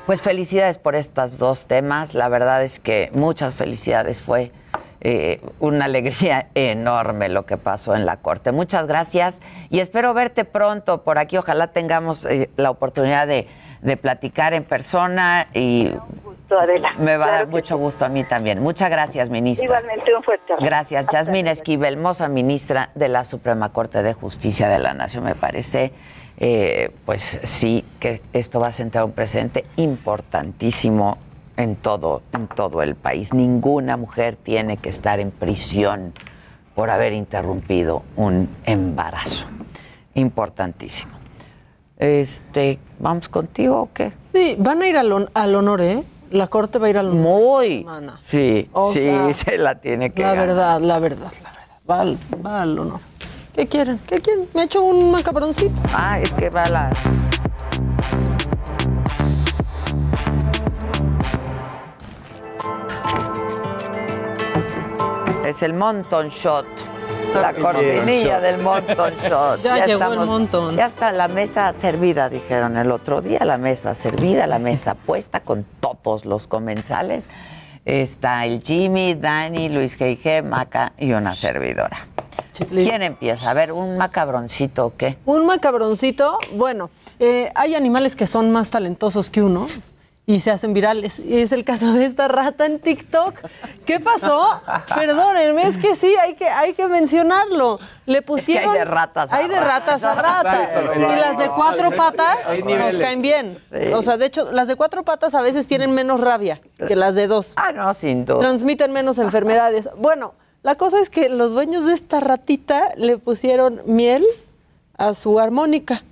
Pues felicidades por estos dos temas. La verdad es que muchas felicidades. Fue eh, una alegría enorme lo que pasó en la corte. Muchas gracias y espero verte pronto por aquí. Ojalá tengamos eh, la oportunidad de, platicar en persona y me va a dar mucho gusto a mí también. Muchas gracias, ministra. Igualmente un fuerte abrazo. Gracias. Yasmín Esquivel, hermosa ministra de la Suprema Corte de Justicia de la Nación. Me parece, eh, pues sí, que esto va a sentar un presente importantísimo en todo, en todo el país. Ninguna mujer tiene que estar en prisión por haber interrumpido un embarazo. Importantísimo. Este, ¿vamos contigo o qué? Sí, van a ir al, al honor, ¿eh? La corte va a ir al. Muy. Sí, sí, se la tiene que La verdad, la verdad, la verdad. Va al, va al honor. ¿Qué quieren? ¿Qué quieren? Me ha hecho un macabroncito. Ah, es que va a la... Es el Monton Shot. La cortinilla del Monton Shot. Ya, llegó el montón. Ya está la mesa servida, dijeron el otro día. La mesa servida, la mesa puesta con todos los comensales. Está el Jimmy, Dani, Luis G.G., Maca y una servidora. ¿Quién empieza? A ver, ¿un macabroncito o qué? Un macabroncito, bueno, eh, hay animales que son más talentosos que uno y se hacen virales. Y es el caso de esta rata en TikTok. ¿Qué pasó? Perdónenme, es que sí, hay que, hay que mencionarlo. Le pusieron. hay de ratas a Hay de ratas a ratas. y las de cuatro patas nos caen bien. O sea, de hecho, las de cuatro patas a veces tienen menos rabia que las de dos. Ah, no, sin duda. Transmiten menos enfermedades. Bueno, la cosa es que los dueños de esta ratita le pusieron miel a su armónica.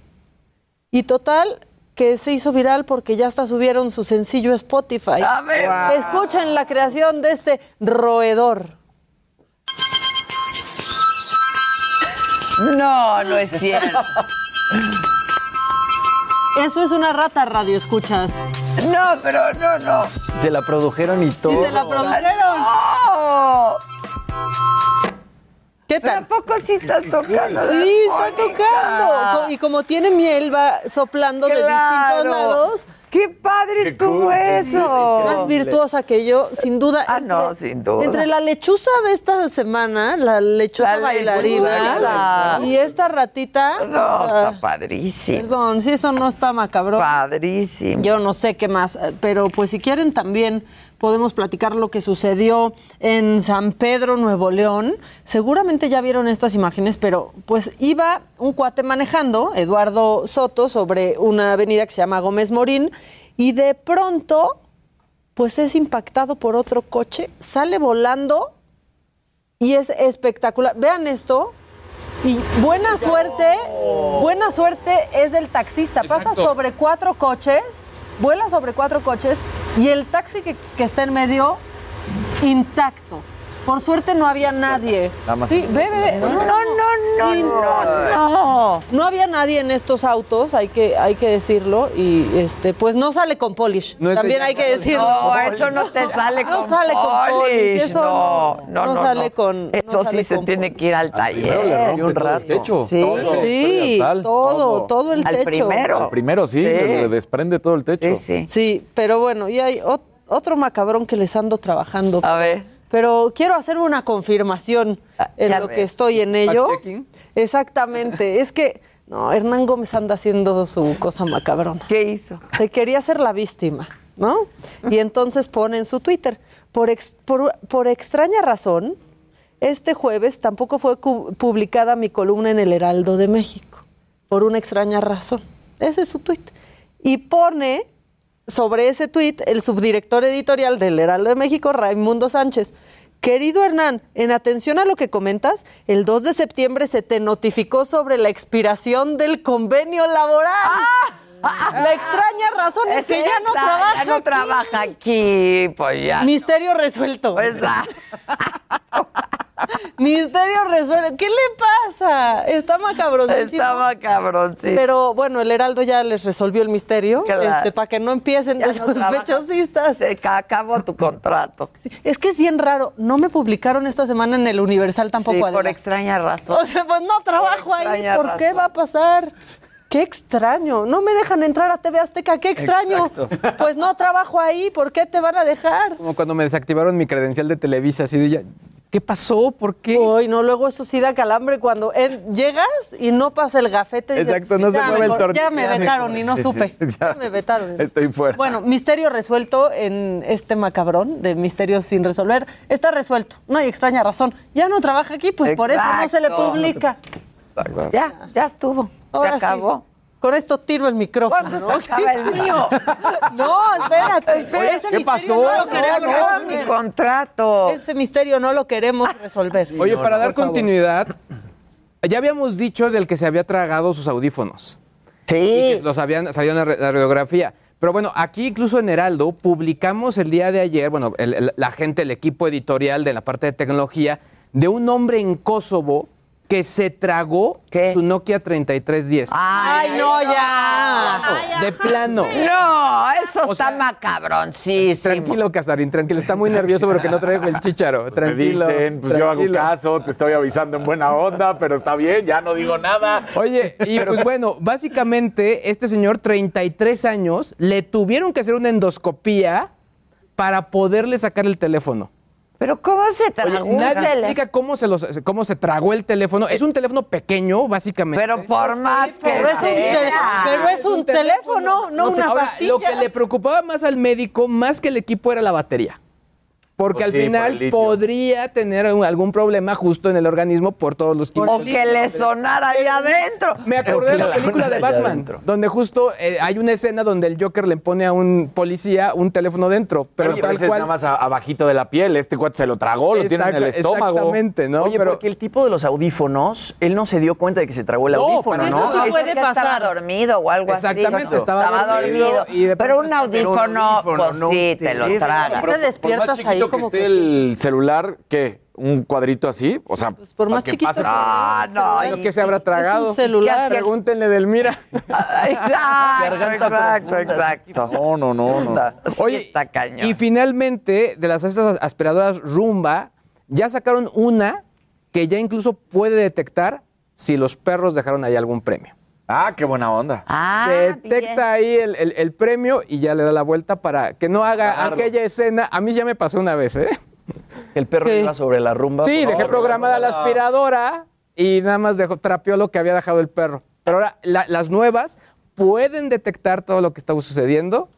Y total, que se hizo viral porque ya hasta subieron su sencillo Spotify. A ver. Escuchen la creación de este roedor. No, no es cierto. Eso es una rata radio, escuchas. No, pero no, no. Se la produjeron y todo. Y se la produjeron. ¿Qué tal? Tampoco sí estás tocando. Sí, está tocando. Y como tiene miel, va soplando de distintos lados. ¡Qué padre estuvo eso! Más virtuosa que yo, sin duda. Ah, no, sin duda. Entre la lechuza de esta semana, la lechuza La bailarina, lechuza. y esta ratita. No, o sea, está padrísimo. Perdón, si eso no está macabrón. Padrísimo. Yo no sé qué más, eh, pero pues si quieren también podemos platicar lo que sucedió en San Pedro, Nuevo León. Seguramente ya vieron estas imágenes, pero pues iba un cuate manejando, Eduardo Soto, sobre una avenida que se llama Gómez Morín, y de pronto pues es impactado por otro coche, sale volando y es espectacular. Vean esto. Y buena suerte, buena suerte es del taxista. Pasa Exacto. sobre cuatro coches, vuela sobre cuatro coches y el taxi que, está en medio intacto. Por suerte no había nadie. Nada más. Sí, ve, ve, ve. No, no, no, no, no. No había nadie en estos autos, hay que, hay que decirlo. Y este, pues no sale con polish. No es de También hay que decirlo. No, eso no te sale No con sale con polish, polish, eso no, no, no, no no, sale no. con- no Eso sale sí se con tiene que ir al Primero le taller. rompe un todo el rato. techo. Sí. Todo, Sí, frontal, todo, todo el Al techo. primero. Al primero sí, Sí. le desprende todo el techo. Sí, sí. Sí, pero bueno, y hay ot- otro macabrón que les ando trabajando. A ver. Pero quiero hacer una confirmación en ya lo ves. que estoy en ello. Exactamente. es que, no, Hernán Gómez anda haciendo su cosa macabrona. ¿Qué hizo? Se quería ser la víctima, ¿no? Y entonces pone en su Twitter, por, ex- por, por extraña razón, este jueves tampoco fue cu- publicada mi columna en el Heraldo de México, por una extraña razón. Ese es su tweet. Y pone sobre ese tuit el subdirector editorial del Heraldo de México, Raimundo Sánchez. Querido Hernán, en atención a lo que comentas, el 2 de septiembre se te notificó sobre la expiración del convenio laboral. La extraña razón es, que ya no trabaja. Ya no aquí. trabaja aquí, pues ya. Misterio resuelto. Exacto. Misterio resuelto. ¿Qué le pasa? Está macabroncísimo. Estaba cabrón, sí. Pero bueno, el Heraldo ya les resolvió el misterio, Claro. este, para que no empiecen Ya de no trabaja. sospechosistas. Se ca- acabó tu contrato. Sí, Es que es bien raro. No me publicaron esta semana en el Universal tampoco. Sí, por extraña razón. O sea, pues no trabajo ahí. extraña ¿Por qué va a pasar? Qué extraño. No me dejan entrar a TV Azteca. Qué extraño. Exacto. Pues no trabajo ahí. ¿Por qué te van a dejar? Como cuando me desactivaron mi credencial de Televisa, así de ya. ¿Qué pasó? ¿Por qué? Uy, no, luego eso sí da calambre cuando en- llegas y no pasa el gafete. y dices, Exacto, no se ya mueve me el tornillo. Ya me Ya me vetaron y no supe. Ya. Ya me vetaron. Estoy fuera. Bueno, misterio resuelto en este macabrón de misterios sin resolver. Está resuelto. No hay extraña razón. Ya no trabaja aquí, pues por eso no se le Exacto. publica. Ya, ya estuvo. Ahora se sí. Con esto tiro el micrófono. ¿Cuándo ¿no? se acaba el mío? No, espérate. Espérate. Ese ¿Qué misterio pasó? No lo queremos no, mi resolver. contrato. Ese misterio no lo queremos resolver. Oye, no, para no, dar continuidad, ya habíamos dicho del que se había tragado sus audífonos. Y que Sí. los habían salido en la, radiografía. Pero bueno, aquí incluso en Heraldo publicamos el día de ayer, bueno, el- el- la gente, el equipo editorial de la parte de tecnología, de un hombre en Kosovo que se tragó ¿Qué? su Nokia 3310. Ay, no, ya. de plano. No, eso O está sea, macabroncísimo. Tranquilo, Casarín, tranquilo. Está muy nervioso porque no traigo el chícharo. Tranquilo. Me dicen, pues yo hago caso, te estoy avisando en buena onda, pero está bien, ya no digo nada. Oye, y pues bueno, básicamente este señor, 33 años, le tuvieron que hacer una endoscopía para poderle sacar el teléfono. Pero ¿cómo se tragó un Nadie explica cómo se, los- cómo se tragó el teléfono. Es un teléfono pequeño, básicamente. Pero por más que Pero es un, sea. tel- pero es un teléfono, no una Ahora, pastilla. lo que le preocupaba más al médico, más que el equipo, era la batería. Porque Pues al sí, final podría tener un- algún problema justo en el organismo por todos los O químicos. que le sonara ahí adentro. Me acordé de la película de Batman, donde justo eh, hay una escena donde el Joker le pone a un policía un teléfono dentro, pero Oye, tal cual. nada más abajito de la piel. Este cuate se lo tragó, lo tiene en el estómago. Exactamente, ¿no? Oye, pero porque el tipo de los audífonos, él no se dio cuenta de que se tragó el No, audífono, para ¿no? eso Eso puede que estaba pasar. dormido o algo Exactamente, así. estaba dormido dormido. y de Pero un pronto- pero un audífono, pues no sí, te te lo traga. Te despiertas ahí como que que esté el celular, ¿qué? un cuadrito así, o sea, Pues por más chiquito pase por- No. Lo que se habrá tragado. un celular. Pregúntenle del Mira. Exacto, exacto, exacto. No, no, no, no. Oye, está cañón. y finalmente, de las estas aspiradoras Rumba, ya sacaron una que ya incluso puede detectar si los perros dejaron ahí algún premio. Ah, qué buena onda. Ah, Detecta ahí el, el- el premio y ya le da la vuelta para que no haga aquella escena. A mí ya me pasó una vez, ¿eh? El perro iba sobre la rumba. Sí, dejé programada la aspiradora y nada más dejó, trapeó lo que había dejado el perro. Pero ahora, la- las nuevas pueden detectar todo lo que está sucediendo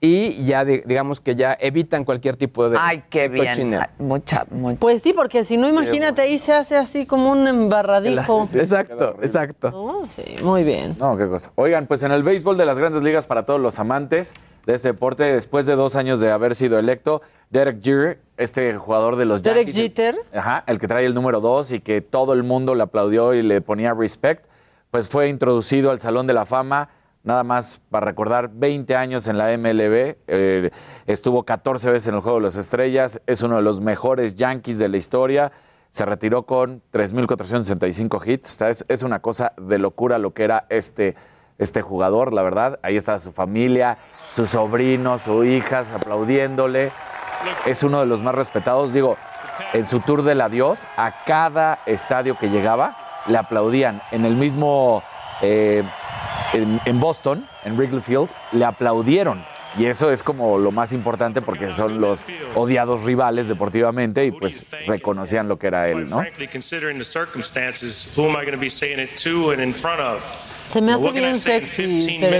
y ya, di- digamos que ya evitan cualquier tipo de Ay, qué bien. cochinero. Ay, Mucha, mucha. Pues sí, porque si no, imagínate, ahí se hace así como un embarradijo. Exacto, exacto. No, sí, muy bien. No, qué cosa. Oigan, pues en el béisbol de las grandes ligas para todos los amantes de este deporte, después de dos años de haber sido electo, Derek Jeter, este jugador de los Derek Yankees, Jeter. Ajá, el que trae el número dos y que todo el mundo le aplaudió y le ponía respect, pues fue introducido al Salón de la Fama, nada más para recordar, 20 años en la MLB, eh, estuvo 14 veces en el Juego de las Estrellas, es uno de los mejores Yankees de la historia, se retiró con 3.465 hits, es, es una cosa de locura lo que era este, este jugador, la verdad, ahí está su familia, sus sobrinos, sus hijas aplaudiéndole, es uno de los más respetados, digo, en su tour del adiós, a cada estadio que llegaba, le aplaudían. En el mismo, eh, en, en Boston, en Wrigley Field, le aplaudieron. Y eso es como lo más importante porque son los odiados rivales deportivamente y pues reconocían lo que era él, ¿no? Frankly, considering the circumstances, who am I going to be saying it to and in front of? Se me hace bien sexy, 15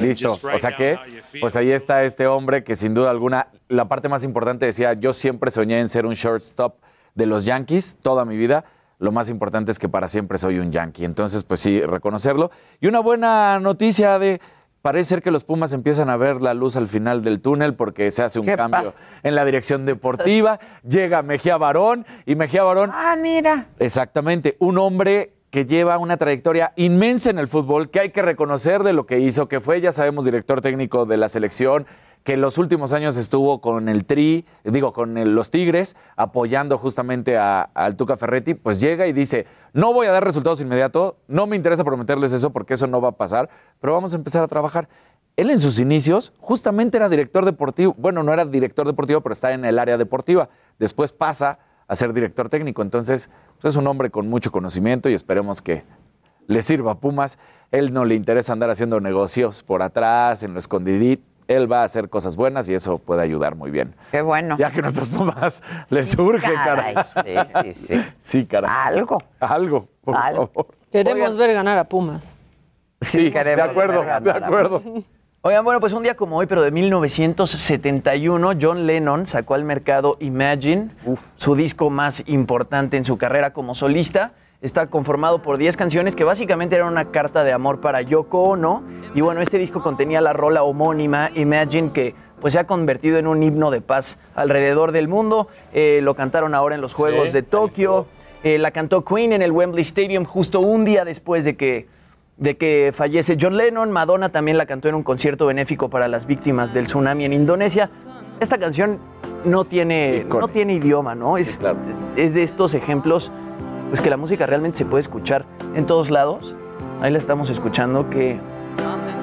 Listo. just O sea que, pues ahí está este hombre que sin duda alguna, la parte más importante decía, yo siempre soñé en ser un shortstop de los Yankees toda mi vida. Lo más importante es que para siempre soy un Yankee. Entonces, pues sí, reconocerlo. Y una buena noticia de, parece ser que los Pumas empiezan a ver la luz al final del túnel porque se hace un ¿Qué cambio en la dirección deportiva. Llega Mejía Barón y Mejía Barón Ah, mira. Exactamente, un hombre que lleva una trayectoria inmensa en el fútbol, que hay que reconocer de lo que hizo, que fue, ya sabemos, director técnico de la selección, que en los últimos años estuvo con el Tri, digo, con los Tigres, apoyando justamente a- Tuca Ferretti, pues llega y dice, no voy a dar resultados inmediatos, no me interesa prometerles eso porque eso no va a pasar, pero vamos a empezar a trabajar. Él en sus inicios justamente era director deportivo, bueno, no era director deportivo, pero está en el área deportiva. Después pasa a ser director técnico, entonces pues, es un hombre con mucho conocimiento y esperemos que le sirva a Pumas. Él no le interesa andar haciendo negocios por atrás, en lo escondidito. Él va a hacer cosas buenas y eso puede ayudar muy bien. Qué bueno. Ya que nuestros Pumas les surge, caray, cara. sí, sí, sí. Sí, cara. Algo. Algo, por Algo. favor. Queremos ver ganar a Pumas. Sí, de acuerdo, de acuerdo. Oigan, bueno, pues un día como hoy, pero de 1971, John Lennon sacó al mercado Imagine, su disco más importante en su carrera como solista. Está conformado por 10 canciones que básicamente eran una carta de amor para Yoko Ono. Y bueno, este disco contenía la rola homónima Imagine que pues se ha convertido en un himno de paz alrededor del mundo. Eh, lo cantaron ahora en los Juegos Sí, de Tokio. Eh, la cantó Queen en el Wembley Stadium justo un día después de que, de que fallece John Lennon. Madonna también la cantó en un concierto benéfico para las víctimas del tsunami en Indonesia. Esta canción no tiene, no tiene idioma, ¿no? Es, es de estos ejemplos pues que la música realmente se puede escuchar en todos lados. Ahí la estamos escuchando, que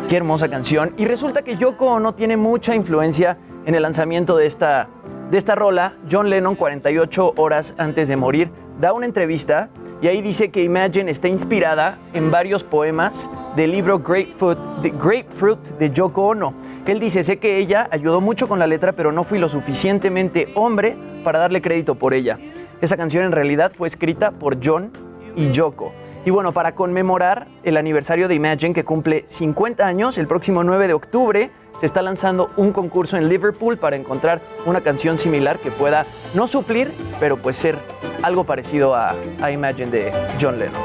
Qué hermosa canción. Y resulta que Yoko Ono tiene mucha influencia en el lanzamiento de esta, de esta rola. John Lennon, 48 horas antes de morir, da una entrevista y ahí dice que Imagine está inspirada en varios poemas del libro Grapefruit de, Grapefruit Yoko Ono. Él dice, sé que ella ayudó mucho con la letra, pero no fui lo suficientemente hombre para darle crédito por ella. Esa canción en realidad fue escrita por John y Yoko. Y bueno, para conmemorar el aniversario de Imagine que cumple 50 años, el próximo 9 de octubre se está lanzando un concurso en Liverpool para encontrar una canción similar que pueda no suplir, pero pues ser algo parecido a, a Imagine de John Lennon.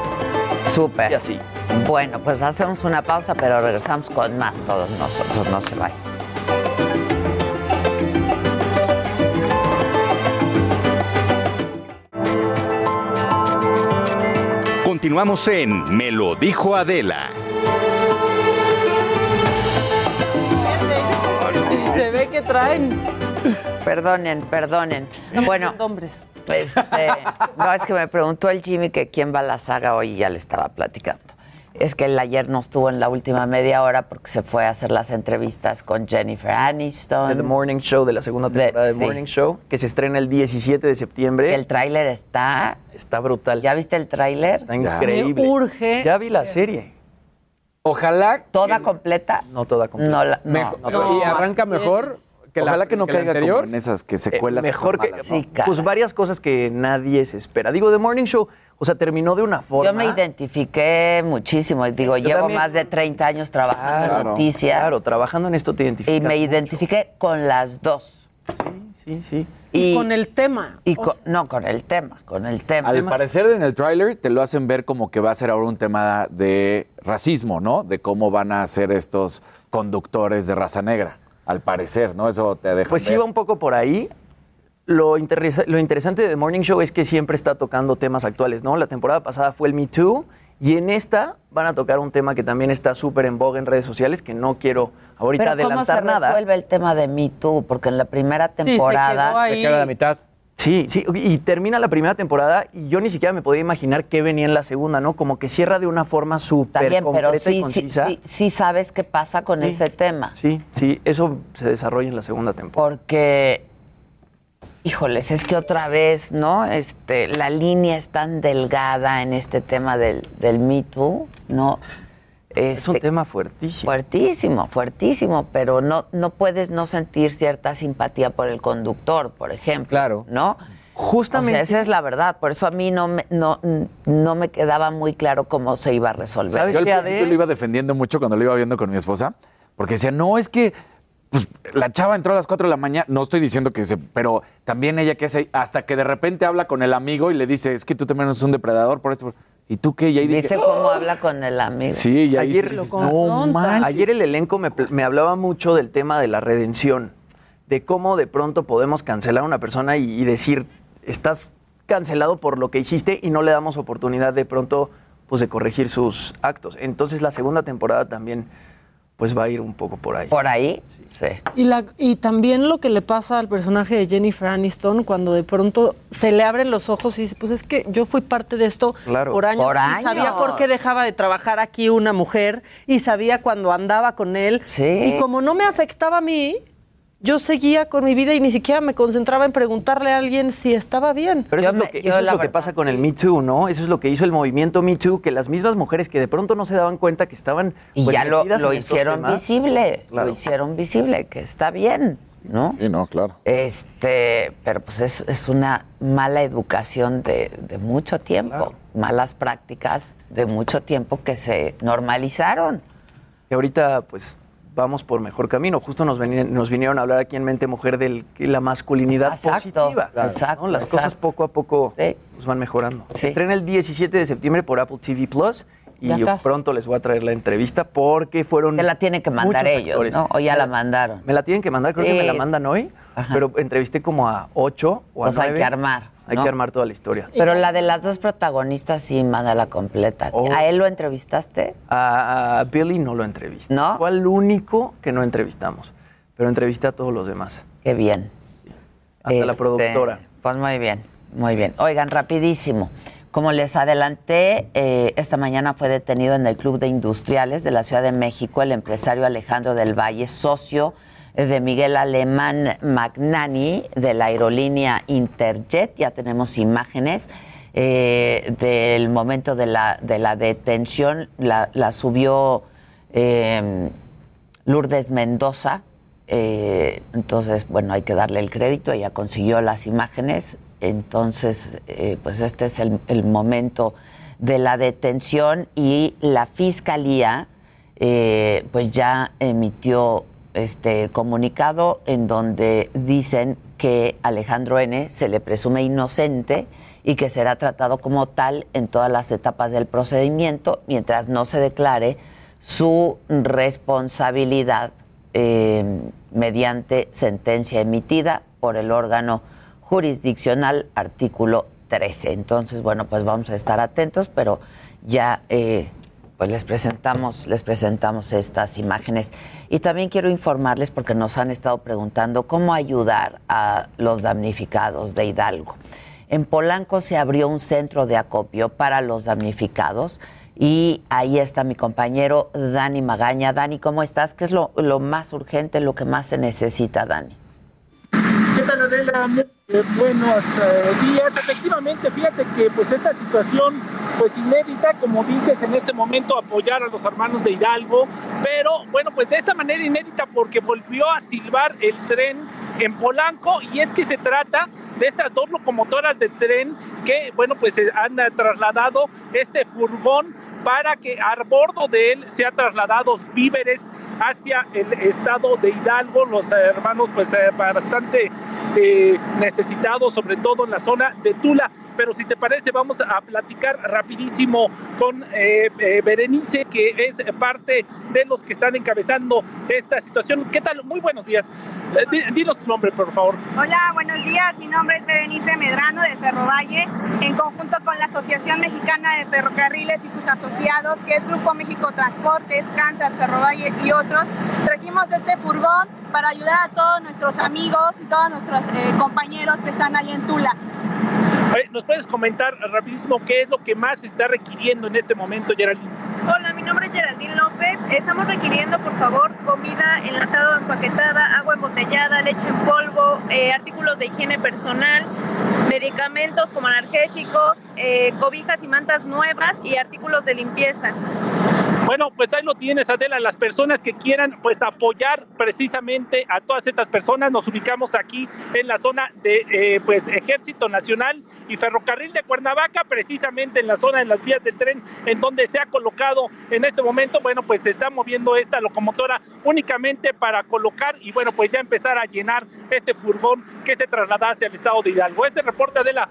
Súper. Y así. Bueno, pues hacemos una pausa, pero regresamos con más todos nosotros. No se vayan. Continuamos en Me lo dijo Adela. Se ve que traen. Perdonen, perdonen. Bueno, hombres. Este, no, es que me preguntó el Jimmy que quién va a la saga hoy y ya le estaba platicando. Es que él ayer no estuvo en la última media hora porque se fue a hacer las entrevistas con Jennifer Aniston. De The Morning Show, de la segunda temporada de, sí. Morning Show, que se estrena el 17 de septiembre. El tráiler está... Está brutal. ¿Ya viste el tráiler? Está increíble. Me urge. Ya vi la serie. Ojalá. ¿Toda completa? No toda completa. No, la- no, Mejor- no. y arranca mejor que la, Ojalá que no la caiga anterior. como en esas que secuelas. Eh, mejor que, que, malas, ¿no? pues varias cosas que nadie se espera. Digo, The Morning Show, o sea, terminó de una forma. Yo me identifiqué muchísimo. Digo, Yo llevo también. más de 30 años trabajando en Claro, noticias Claro, trabajando en esto te identificas. y me identifiqué con las dos. Sí, sí. Y, con el tema. Y con- no, con el tema, con el tema. Al parecer en el tráiler te lo hacen ver como que va a ser ahora un tema de racismo, ¿no? De cómo van a ser estos conductores de raza negra. Al parecer, ¿no? Eso te deja. Pues sí va un poco por ahí. Lo, interesa- lo interesante de The Morning Show es que siempre está tocando temas actuales, ¿no? La temporada pasada fue el Me Too y en esta van a tocar un tema que también está súper en boga en redes sociales, que no quiero ahorita Pero ¿cómo se adelantar nada. resuelve el tema de Me Too? Porque en la primera se temporada... quedó ahí. Se queda a la mitad. Sí, sí, y termina la primera temporada y yo ni siquiera me podía imaginar qué venía en la segunda, ¿no? Como que cierra de una forma súper pero concreta y sí, sí, concisa. sí, sí sabes qué pasa con Sí. ese tema. Sí, sí, eso se desarrolla en la segunda temporada. Porque, híjoles, es que otra vez, ¿no? Este, la línea es tan delgada en este tema del, del Me Too, ¿no? Es un Este, tema fuertísimo. Fuertísimo, fuertísimo, pero no, no puedes no sentir cierta simpatía por el conductor, por ejemplo. Claro. ¿No? Justamente. O sea, esa es la verdad. Por eso a mí no me, no, no me quedaba muy claro cómo se iba a resolver. ¿Sabes Yo al principio lo iba defendiendo mucho cuando lo iba viendo con mi esposa, porque decía, no, es que pues, la chava entró a las 4 de la mañana, no estoy diciendo que se, pero también ella que hace, hasta que de repente habla con el amigo y le dice, es que tú también eres un depredador por esto. ¿Y tú qué? Y ahí ¿Viste dije, cómo habla con el amigo? sí, y ahí Ayer dices, no manches. Ayer el elenco me, me hablaba mucho del tema de la redención, de cómo de pronto podemos cancelar a una persona y, y decir, estás cancelado por lo que hiciste y no le damos oportunidad de pronto pues de corregir sus actos. Entonces la segunda temporada también pues va a ir un poco por ahí. Por ahí, sí. Y, la, y también lo que le pasa al personaje de Jennifer Aniston cuando de pronto se le abren los ojos y dice, pues es que yo fui parte de esto Claro. por años Por y sabía años. por qué dejaba de trabajar aquí una mujer y sabía cuando andaba con él. Sí. Y como no me afectaba a mí, yo seguía con mi vida y ni siquiera me concentraba en preguntarle a alguien si estaba bien. Pero Yo eso es lo que, yo eso es la lo que verdad, pasa con el Me Too, ¿no? Eso es lo que hizo el movimiento Me Too, que las mismas mujeres que de pronto no se daban cuenta que estaban Y pues, ya lo, lo hicieron temas. visible, Claro. lo hicieron visible, que está bien, ¿no? Sí, no, claro. Este, pero pues es, es una mala educación de, de mucho tiempo, Claro. malas prácticas de mucho tiempo que se normalizaron. que ahorita pues vamos por mejor camino. Justo nos, nos vinieron a hablar aquí en Mente Mujer de la masculinidad Exacto, positiva. exacto, ¿no? Las cosas poco a poco Sí. pues, van mejorando. Sí. Se estrena el 17 de septiembre por Apple TV Plus y yo pronto les voy a traer la entrevista porque fueron Te la tienen que mandar ellos, actores. ¿no? O ya la mandaron. Me la tienen que mandar, creo Sí, que me la mandan hoy, Ajá. pero entrevisté como a ocho o a Entonces hay nueve. que armar. Hay ¿no? que armar toda la historia. Pero la de las dos protagonistas sí, mándala completa. Oh. ¿A él lo entrevistaste? A, a Billy no lo entrevisté. ¿No? Fue el único que no entrevistamos, pero entrevisté a todos los demás. Qué bien. Hasta la Este, productora. Pues muy bien, muy bien. Oigan, rapidísimo. Como les adelanté, eh, esta mañana fue detenido en el Club de Industriales de la Ciudad de México el empresario Alejandro del Valle, socio de Miguel Alemán Magnani de la aerolínea Interjet. Ya tenemos imágenes eh, del momento de la, de la detención. La, subió eh, Lourdes Mendoza. eh, entonces, bueno, hay que darle el crédito. Ella consiguió las imágenes. Entonces, eh, pues este es el, momento de la detención y la fiscalía, pues ya emitió este comunicado en donde dicen que Alejandro N. se le presume inocente y que será tratado como tal en todas las etapas del procedimiento mientras no se declare su responsabilidad eh, mediante sentencia emitida por el órgano jurisdiccional artículo 13. Entonces, bueno, pues vamos a estar atentos, pero ya eh, pues les presentamos, les presentamos estas imágenes. Y también quiero informarles, porque nos han estado preguntando, cómo ayudar a los damnificados de Hidalgo. En Polanco se abrió un centro de acopio para los damnificados y ahí está mi compañero Dani Magaña. Dani, ¿cómo estás? ¿Qué es lo, lo más urgente, lo que más se necesita, Dani? ¿Qué tal, Adela? Buenos días. Efectivamente, fíjate que pues esta situación pues inédita, como dices, en este momento apoyar a los hermanos de Hidalgo, pero bueno, pues de esta manera inédita porque volvió a silbar el tren en Polanco y es que se trata de estas dos locomotoras de tren que, bueno, pues han trasladado este furgón para que a bordo de él sean trasladados víveres hacia el estado de Hidalgo, los hermanos pues eh, bastante eh, necesitados, sobre todo en la zona de Tula pero si te parece vamos a platicar rapidísimo con eh, eh, Berenice, que es parte de los que están encabezando esta situación. ¿Qué tal? Muy buenos días. Eh, dinos tu nombre, por favor. Hola, buenos días. Mi nombre es Berenice Medrano de Ferrovalle, en conjunto con la Asociación Mexicana de Ferrocarriles y sus asociados, que es Grupo México Transportes, Kansas, Ferrovalle y otros. Trajimos este furgón para ayudar a todos nuestros amigos y todos nuestros compañeros que están ahí en Tula. ¿Nos puedes comentar rapidísimo qué es lo que más se está requiriendo en este momento, Geraldine? Hola, mi nombre es Geraldine López. Estamos requiriendo, por favor, comida enlatada o empaquetada, agua embotellada, leche en polvo, eh, artículos de higiene personal, medicamentos como analgésicos, eh, cobijas y mantas nuevas y artículos de limpieza. Bueno, pues ahí lo tienes, Adela. Las personas que quieran pues apoyar precisamente a todas estas personas, nos ubicamos aquí en la zona de eh, pues Ejército Nacional y Ferrocarril de Cuernavaca, precisamente en la zona de las vías de tren, en donde se ha colocado en este momento, bueno, pues se está moviendo esta locomotora únicamente para colocar y bueno, pues ya empezar a llenar este furgón que se traslada hacia el estado de Hidalgo. Ese reporte, Adela.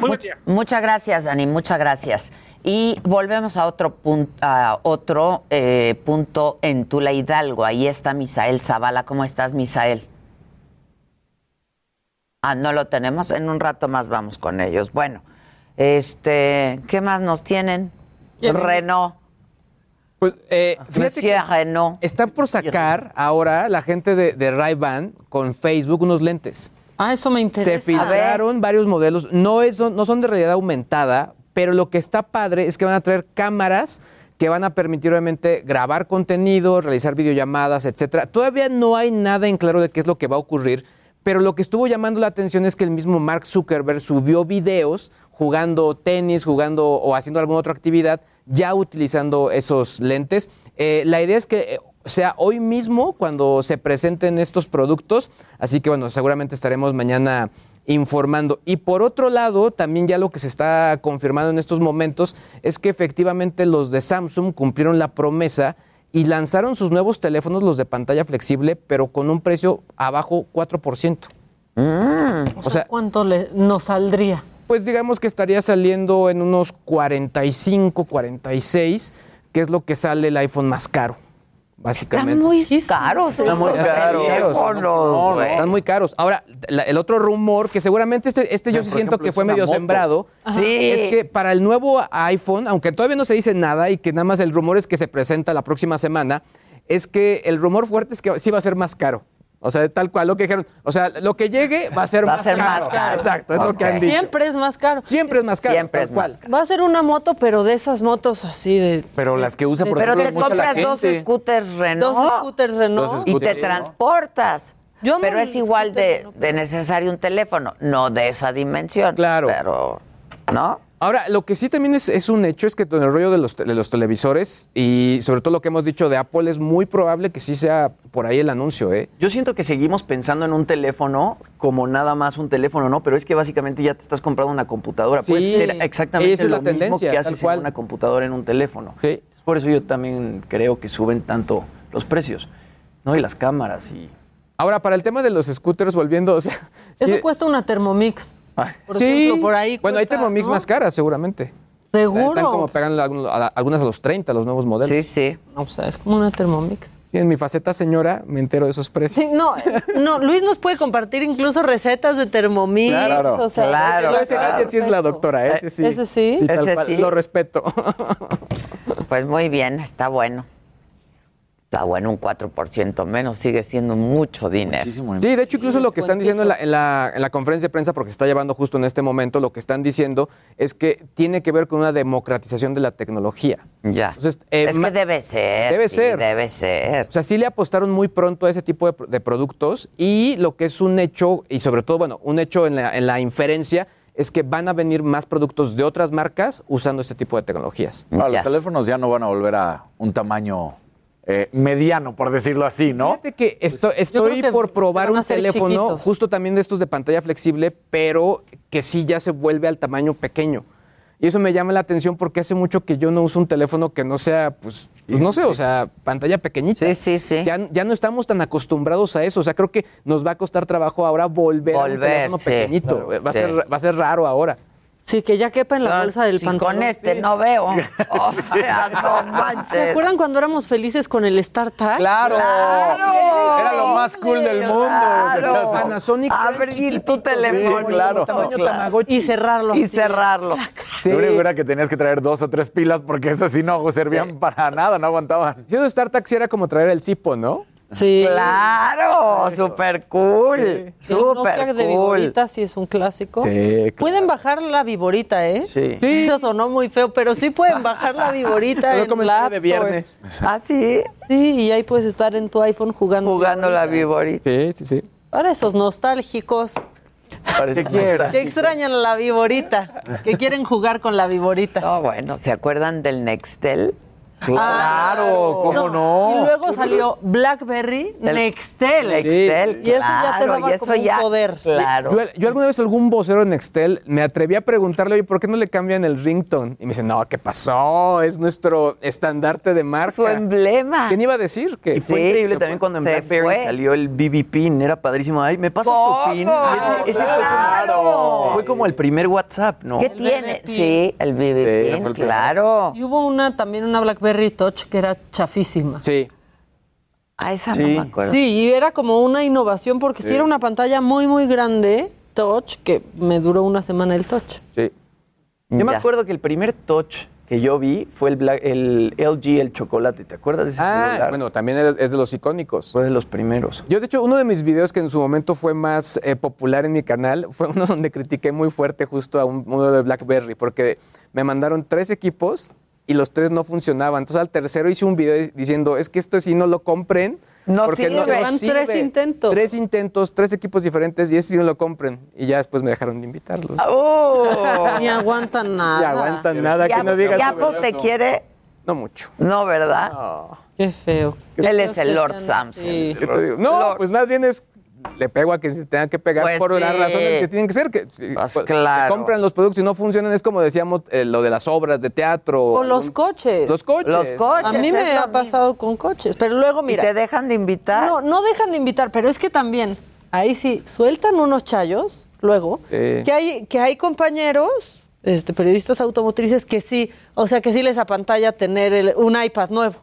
Muy día. Muchas gracias, Dani, muchas gracias. Y volvemos a otro, punto, a otro eh, punto en Tula Hidalgo. Ahí está Misael Zavala. ¿Cómo estás, Misael? Ah, no lo tenemos. En un rato más vamos con ellos. Bueno, este, ¿qué más nos tienen? Renault. Pues eh, fíjate que Renault. está por sacar ahora la gente de, de Ray-Ban con Facebook unos lentes. Ah, eso me interesa. Se filtraron varios modelos. No, es, no son de realidad aumentada, pero lo que está padre es que van a traer cámaras que van a permitir obviamente grabar contenido, realizar videollamadas, etcétera. Todavía no hay nada en claro de qué es lo que va a ocurrir, pero lo que estuvo llamando la atención es que el mismo Mark Zuckerberg subió videos jugando tenis, jugando o haciendo alguna otra actividad, ya utilizando esos lentes. Eh, la idea es que eh, sea hoy mismo cuando se presenten estos productos, así que bueno, seguramente estaremos mañana informando. Y por otro lado, también ya lo que se está confirmando en estos momentos es que efectivamente los de Samsung cumplieron la promesa y lanzaron sus nuevos teléfonos, los de pantalla flexible, pero con un precio abajo 4%. Mm. o, sea, ¿cuánto le, nos saldría? Pues digamos que estaría saliendo en unos 45, 46, que es lo que sale el iPhone más caro básicamente. Están muy caros. Están muy caros. están muy caros. Ahora, el otro rumor, que seguramente este, este yo sí siento que fue medio sembrado, es que para el nuevo iPhone, aunque todavía no se dice nada y que nada más el rumor es que se presenta la próxima semana, es que el rumor fuerte es que sí va a ser más caro. O sea, tal cual lo que dijeron. O sea, lo que llegue va a ser, va más, a ser caro. más caro. Exacto, es lo que han dicho. Siempre es más caro. Siempre es más caro. Siempre es más Va a ser una moto, pero de esas motos así de. Pero las que usa, por Pero ejemplo, te mucho la compras dos gente. scooters Renault. Dos scooters Renault. Dos y scooters te Renault. transportas. Yo pero es igual de necesario un teléfono, no de esa dimensión. Claro. Pero, ¿no? Ahora, lo que sí también es, es un hecho es que con el rollo de los, de los televisores y sobre todo lo que hemos dicho de Apple es muy probable que sí sea por ahí el anuncio, ¿eh? Yo siento que seguimos pensando en un teléfono como nada más un teléfono, ¿no? Pero es que básicamente ya te estás comprando una computadora. Sí, Puede ser exactamente esa es lo la tendencia, mismo que haces cual. en una computadora en un teléfono. Sí. Por eso yo también creo que suben tanto los precios, ¿no? Y las cámaras y... Ahora, para el tema de los scooters, volviendo, o sea... Eso sí- cuesta una Thermomix. Por sí, ejemplo, por ahí. bueno, hay Thermomix ¿no? más caras, seguramente. Seguro. Están como pegando algunos- a la- algunas a los 30, los nuevos modelos. Sí, sí. No, o sea, es como una Thermomix. Sí, en mi faceta señora me entero de esos precios. Sí, no, no, Luis nos puede compartir incluso recetas de Thermomix. Claro, o sea, claro, claro. gadget sí es la doctora, ese sí. Ese sí. Ese cual, sí. Lo respeto. pues muy bien, está bueno. Está bueno, un 4% menos, sigue siendo mucho dinero. Sí, de hecho, incluso lo que están diciendo en la, en la- en la conferencia de prensa, porque se está llevando justo en este momento, lo que están diciendo es que tiene que ver con una democratización de la tecnología. Ya. Entonces, eh, es que debe ser. Debe sí, ser. Debe ser. O sea, sí le apostaron muy pronto a ese tipo de, pro- de productos y lo que es un hecho, y sobre todo, bueno, un hecho en la, en la inferencia, es que van a venir más productos de otras marcas usando este tipo de tecnologías. Ah, los teléfonos ya no van a volver a un tamaño eh, mediano, por decirlo así, ¿no? Fíjate que esto, Pues, yo estoy que por probar un teléfono chiquitos. justo también de estos de pantalla flexible, pero que sí ya se vuelve al tamaño pequeño. Y eso me llama la atención porque hace mucho que yo no uso un teléfono que no sea, pues, pues no sé, o sea, pantalla pequeñita. Sí, sí, sí. Ya, ya no estamos tan acostumbrados a eso. O sea, creo que nos va a costar trabajo ahora volver, a un Volver, teléfono sí. pequeñito. Claro, va, a sí. ser, va a ser raro ahora. Sí, que ya quepa en la bolsa del si pantalón. con este no veo. O sea, no manches. ¿Se acuerdan cuando éramos felices con el StarTag? ¡Claro! Era lo más cool del mundo. Claro. Panasonic. Abrir tu teléfono. Sí, claro. Y cerrarlo. Y cerrarlo. Lo único era que tenías que traer dos o tres pilas porque esas sí no servían para nada, no aguantaban. Siendo StarTac sí era como traer el Zipo, ¿no? Sí. Claro, súper cool. El Súper de cool. Viborita sí es un clásico. Sí, claro. Pueden bajar la Viborita, ¿eh? Sí. Eso sonó muy feo, pero sí pueden bajar la Viborita Solo en la de Store. viernes. ¿Ah, sí? Sí, y ahí puedes estar en tu iPhone jugando. Jugando la Viborita. Sí, sí, sí. Para esos nostálgicos Parece que extrañan la Viborita, que quieren jugar con la Viborita. No, bueno, ¿se acuerdan del Nextel? Claro, ¿cómo no? Y luego salió BlackBerry, El- Nextel. Nextel, Y eso ya te claro, daba y eso como un ya- poder. Claro. Yo, yo alguna vez algún vocero en Nextel me atreví a preguntarle, oye, ¿por qué no le cambian el ringtone? Y me dice, no, ¿qué pasó? Es nuestro estandarte de marca. Su emblema. ¿Quién iba a decir? Que Y fue increíble también cuando en Se BlackBerry fue. salió el BB Pin, era padrísimo. Ay, ¿me pasas ¿Cómo? tu pin? Y ese, ese fue, Claro. como, fue como el primer WhatsApp, ¿no? ¿Qué tiene? Sí, el BB Sí, Pin, fue el claro. Y hubo una también una BlackBerry Touch que era chafísima. Sí. A esa Sí. no me acuerdo. Sí, y era como una innovación porque sí. era una pantalla muy, muy grande, touch, que me duró una semana el touch. Sí. Yo me acuerdo que el primer touch que yo vi fue el, Black- el LG, el chocolate. ¿Te acuerdas de ese Ah, celular? bueno, también es, es de los icónicos. Fue de los primeros. Yo, de hecho, uno de mis videos que en su momento fue más eh, popular en mi canal fue uno donde critiqué muy fuerte justo a un, uno de BlackBerry, porque me mandaron tres equipos y los tres no funcionaban. Entonces al tercero hice un video diciendo, es que esto sí no lo compren. No porque sirve. Van tres intentos. Tres intentos, tres equipos diferentes y ese sí no lo compren. Y ya después me dejaron de invitarlos. Oh. Ni aguantan nada. Ya aguantan nada, Ya- que no digas. ya pues, te quiere, No mucho. no, ¿verdad? No. Qué feo. Él es el Lord Samson. ¿Qué te digo? No, Lord. pues más bien es le pego a que se tengan que pegar Pues por las razones que tienen que ser. Que, Pues pues, claro. compran los productos y no funcionan, es como decíamos eh, lo de las obras de teatro. O los coches. Los coches. Los coches. A mí es me ha mismo. pasado con coches, pero luego ¿Y mira, te dejan de invitar? no, no dejan de invitar, pero es que también ahí sí sueltan unos chayos luego Sí. que hay que hay compañeros, este periodistas automotrices que sí, o sea que sí les apantalla tener el- un iPad nuevo.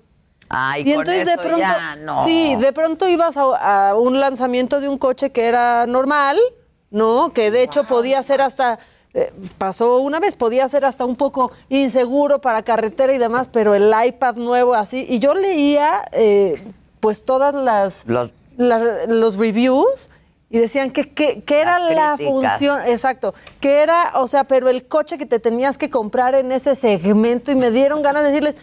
Ay, Y con entonces de eso pronto, ya no. sí, de pronto ibas a, a un lanzamiento de un coche que era normal, ¿no? Que de hecho podía ser hasta, eh, pasó una vez, podía ser hasta un poco inseguro para carretera y demás, pero el iPad nuevo así, y yo leía eh, pues todas las, Los- las- los reviews y decían que, que, que era la función, exacto, que era, o sea, pero el coche que te tenías que comprar en ese segmento y me dieron ganas de decirles,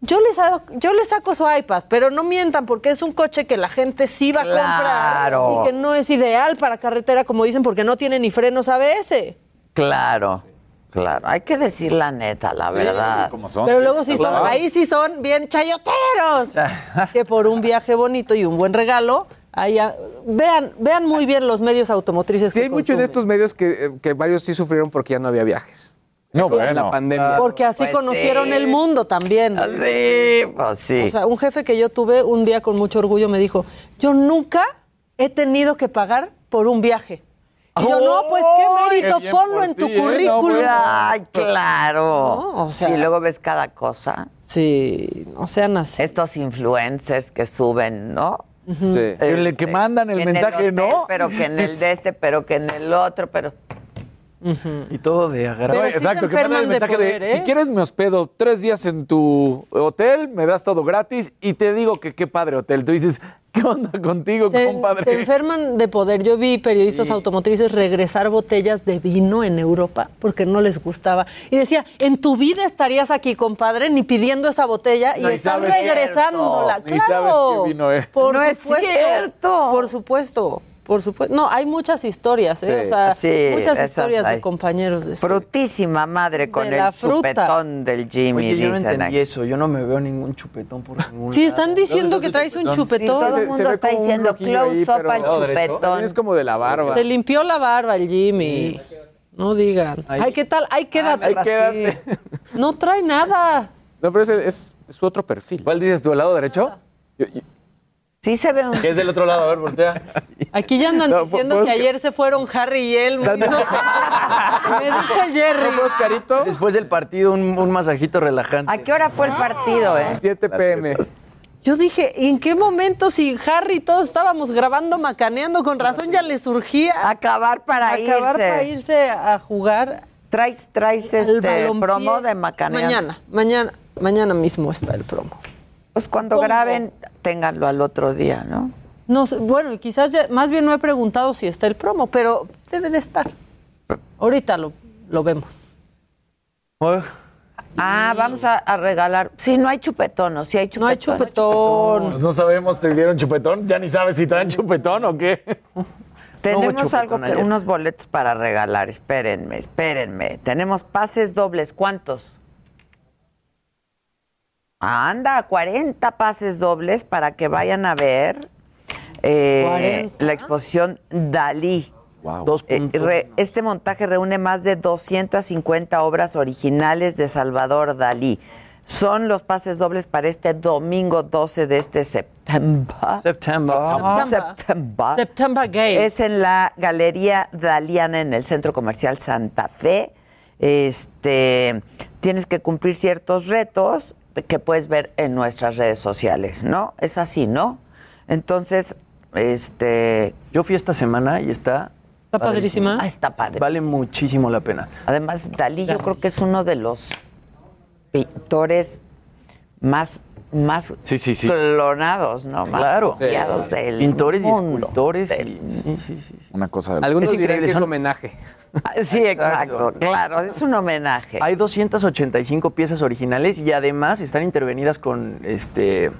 yo les, hago- yo les saco su iPad, pero no mientan porque es un coche que la gente sí va Claro. a comprar y que no es ideal para carretera, como dicen, porque no tiene ni frenos ABS. Claro, claro. Hay que decir la neta, la verdad. Como son. Pero luego sí son, ahí sí son bien chayoteros, que por un viaje bonito y un buen regalo, ahí a- vean, vean muy bien los medios automotrices. Sí, que hay mucho en estos medios que, eh, que varios sí sufrieron porque ya no había viajes. No, Con la bueno. pandemia. Porque así Pues conocieron sí. el mundo también. Sí, pues sí. O sea, un jefe que yo tuve un día con mucho orgullo me dijo, yo nunca he tenido que pagar por un viaje. Y yo, no, pues qué mérito, Qué ponlo en tu ti, ¿eh? No, currículum. bueno. Ay, claro. No, o sea- sí, luego ves cada cosa. Sí, no sean así. Estos influencers que suben, ¿no? Sí. Que le- que mandan el En mensaje, hotel, ¿no? Pero que en el de este, pero que en el otro, pero Y todo de agarrar. No, exacto, que manda el mensaje de, ¿eh? si quieres me hospedo tres días en tu hotel, me das todo gratis y te digo que qué padre hotel. Tú dices, ¿qué onda contigo, Se, compadre? se enferman de poder. Yo vi periodistas automotrices regresar botellas de vino en Europa porque no les gustaba. Y decía, en tu vida estarías aquí, compadre, ni pidiendo esa botella y No, y estás regresándola. Ni sabes ¡Claro! qué vino es. Por No es supuesto, cierto. Por supuesto. Por supuesto. No, hay muchas historias, ¿eh? Sí. O sea, Sí, muchas historias hay. de compañeros de Frutísima madre con el fruta. chupetón del Jimmy, Oye, yo no dicen entendí aquí. eso. Yo no me veo ningún chupetón por ningún Sí, están diciendo que traes un Sí, chupetón. todo el mundo está diciendo close up al chupetón. Es como de la barba. Se limpió la barba el Jimmy. No digan. Ay, ¿qué tal? Ay, quédate. Ay, quédate. No trae nada. No, pero ese es, es su otro perfil. ¿Cuál dices tú, el lado derecho? Sí se ve un... ¿Qué es del otro lado? A ver, voltea. Aquí ya andan No, diciendo que que- ayer se fueron Harry y él. Me dijo, me dijo el Jerry. Oscarito? Después del partido, un, un masajito relajante. ¿A qué hora fue el partido, eh? 7 pm. Yo dije, ¿en qué momento si Harry y todos estábamos grabando, macaneando, con razón ya le surgía Acabar para acabar irse. para irse a jugar? ¿Traes, traes al este promo de Macaneando? Mañana, mañana, mañana mismo está el promo. Pues cuando ¿Cómo? graben, ténganlo al otro día, ¿no? No sé, bueno, y quizás ya- más bien no he preguntado si está el promo, pero debe de estar. Ahorita lo, lo vemos. Ah, vamos a, a regalar. Sí, no hay chupetón, ¿o sí hay chupetón? No hay chupetón. Pues no sabemos, ¿te dieron chupetón? Ya ni sabes si te dan chupetón o qué. Tenemos No algo que, unos boletos para regalar. Espérenme, espérenme. Tenemos pases dobles. ¿Cuántos? Anda, 40 pases dobles para que vayan a ver eh, 40. la exposición Dalí. Dos Eh, re- este montaje reúne más de 250 obras originales de Salvador Dalí. Son los pases dobles para este domingo 12 de este septiembre. Septiembre. Septiembre. September Gay. Es en la Galería Daliana en el Centro Comercial Santa Fe. Este, tienes que cumplir ciertos retos que puedes ver en nuestras redes sociales, ¿no? Es así, ¿no? Entonces, este, Yo fui esta semana y está. Está padrísima. ah, está padre. Vale muchísimo la pena. Además, Dalí yo creo que es uno de los pintores más, más Sí, sí, sí. clonados, ¿no? Más Claro. copiados del Pintores y mundo. escultores. Del- y- sí, sí, sí. Una cosa de... Algunos Es increíble, que es son- homenaje. Ah, Sí, exacto, claro, es un homenaje. Hay 285 piezas originales y además están intervenidas con este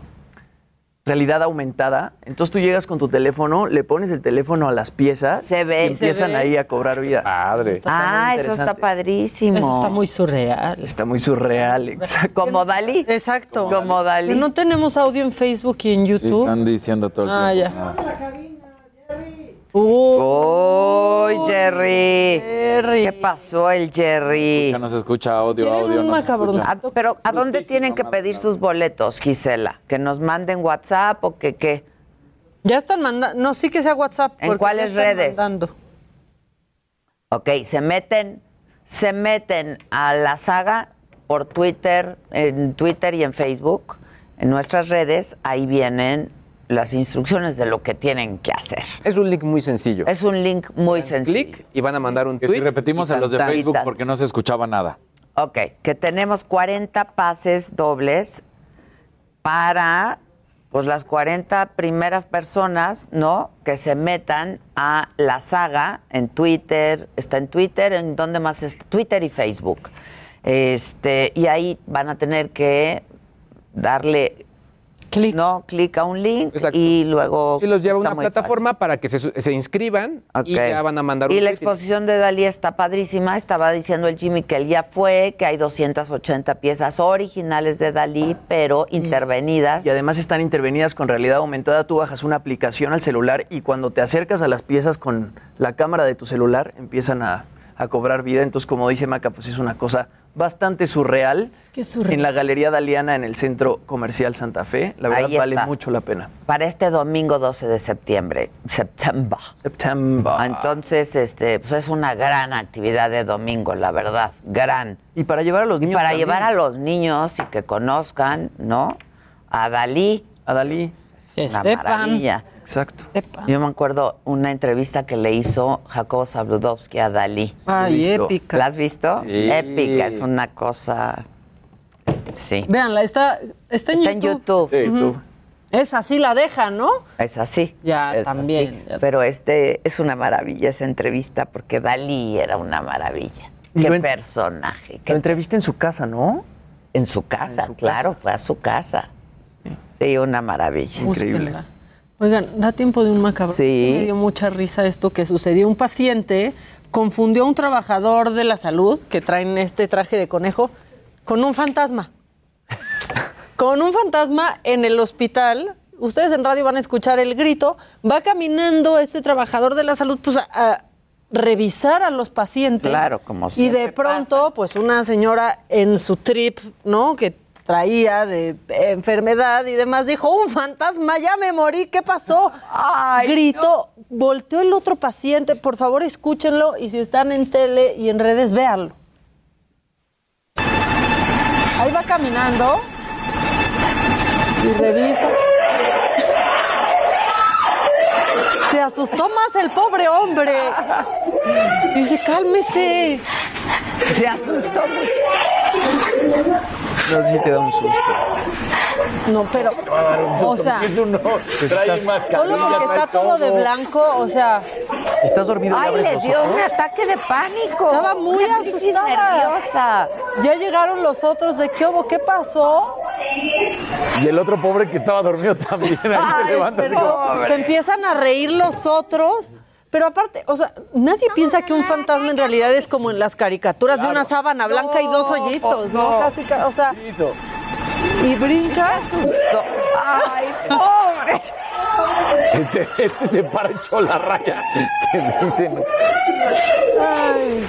realidad aumentada. Entonces tú llegas con tu teléfono, le pones el teléfono a las piezas Se ve. y empiezan Se ve. ahí a cobrar vida. Padre. ah, eso está padrísimo. Eso está muy surreal. Está muy surreal, exacto. Como Dalí. Exacto. Como Dalí. No tenemos audio en Facebook y en Sí, YouTube. están diciendo todo el Ah, tiempo. ya. ¡Uy, Jerry! Jerry. ¿Qué pasó el Jerry? Ya no se escucha audio, audio, no escucha. Ah, pero ¿a dónde tienen que pedir sus boletos, Gisela? ¿Que nos manden WhatsApp o que qué? Ya están mandando. No, sí que sea WhatsApp. ¿En cuáles están redes? mandando. Ok, se meten, se meten a la saga por Twitter, en Twitter y en Facebook, en nuestras redes, ahí vienen las instrucciones de lo que tienen que hacer. Es un link muy sencillo. Es un link muy sencillo. Clic y van a mandar un Que tweet. si repetimos y en los de. Facebook tan. porque no se escuchaba nada. Ok, que tenemos 40 pases dobles para pues las 40 primeras personas, ¿no? Que se metan a la saga en Twitter, está en Twitter, ¿en dónde más está? Twitter y Facebook. Este, y ahí van a tener que darle Clic. no clic a un link Exacto. y luego Sí, los lleva a una plataforma para que se, se inscriban y ya van a mandar un Y la exposición de Dalí está padrísima. Estaba diciendo el Jimmy que él ya fue, que hay 280 piezas originales de Dalí, pero intervenidas. Y además están intervenidas con realidad aumentada. Tú bajas una aplicación al celular y cuando te acercas a las piezas con la cámara de tu celular empiezan a, a cobrar vida. Entonces, como dice Maca, pues es una cosa bastante surreal. que es surreal. En la Galería Daliana en el Centro Comercial Santa Fe. La verdad vale mucho la pena. Para este domingo 12 de septiembre, septiembre. Septiembre. Entonces, este, pues es una gran actividad de domingo, la verdad, gran. Y para llevar a los Y niños. para también. llevar a los niños y que conozcan, ¿no? A Dalí. A Dalí. Que Una sepan. maravilla. Exacto. Yo me acuerdo una entrevista que le hizo Jacobo Zabludovsky a Dalí. Ay, ¿Listo? épica. ¿La has visto? Sí. Épica, es una cosa. Sí. Véanla, está, está en Está en YouTube. YouTube. Ujú. Es así la deja, ¿no? Es así. Ya, Es también. así. Pero este es una maravilla esa entrevista porque Dalí era una maravilla. Y Qué lo en- personaje. Lo entrevista en su casa, ¿no? En su casa, claro, fue a su casa. Sí, una maravilla. Búsquenla. Oigan, da tiempo de un macabro. Sí. Me dio mucha risa esto que sucedió. Un paciente confundió a un trabajador de la salud que traen este traje de conejo con un fantasma. con un fantasma en el hospital. Ustedes en radio van a escuchar el grito. Va caminando este trabajador de la salud pues, a, a revisar a los pacientes. Claro, como Y de pronto, pues una señora en su trip, ¿no? Que traía de enfermedad y demás, dijo, un fantasma, ya me morí, ¿qué pasó? Gritó, volteó el otro paciente, por favor escúchenlo y si están en tele y en redes, véanlo. Ahí va caminando y revisa. Se asustó más el pobre hombre. Dice, cálmese. Se asustó mucho. No sé si te da un susto. No, pero, o sea, es uno, Pues trae estás- mascarilla, solo porque está todo de blanco, o sea, ¿Estás dormido y Ay, abres le los dio ojos? un ataque de pánico. estaba muy Una asustada. nerviosa. Ya llegaron los otros de qué hubo, qué pasó. Y el otro pobre que estaba dormido también. Ahí Ay, se levanta así como- se empiezan a reír los otros. Pero aparte, o sea, nadie piensa que un fantasma en realidad es como en las caricaturas de una sábana blanca y dos hoyitos, ¿no? no. Casi, ca- o sea, Hizo. y brinca. Ay, pobre. Este, este se para echó la raya. Que dicen. Ay.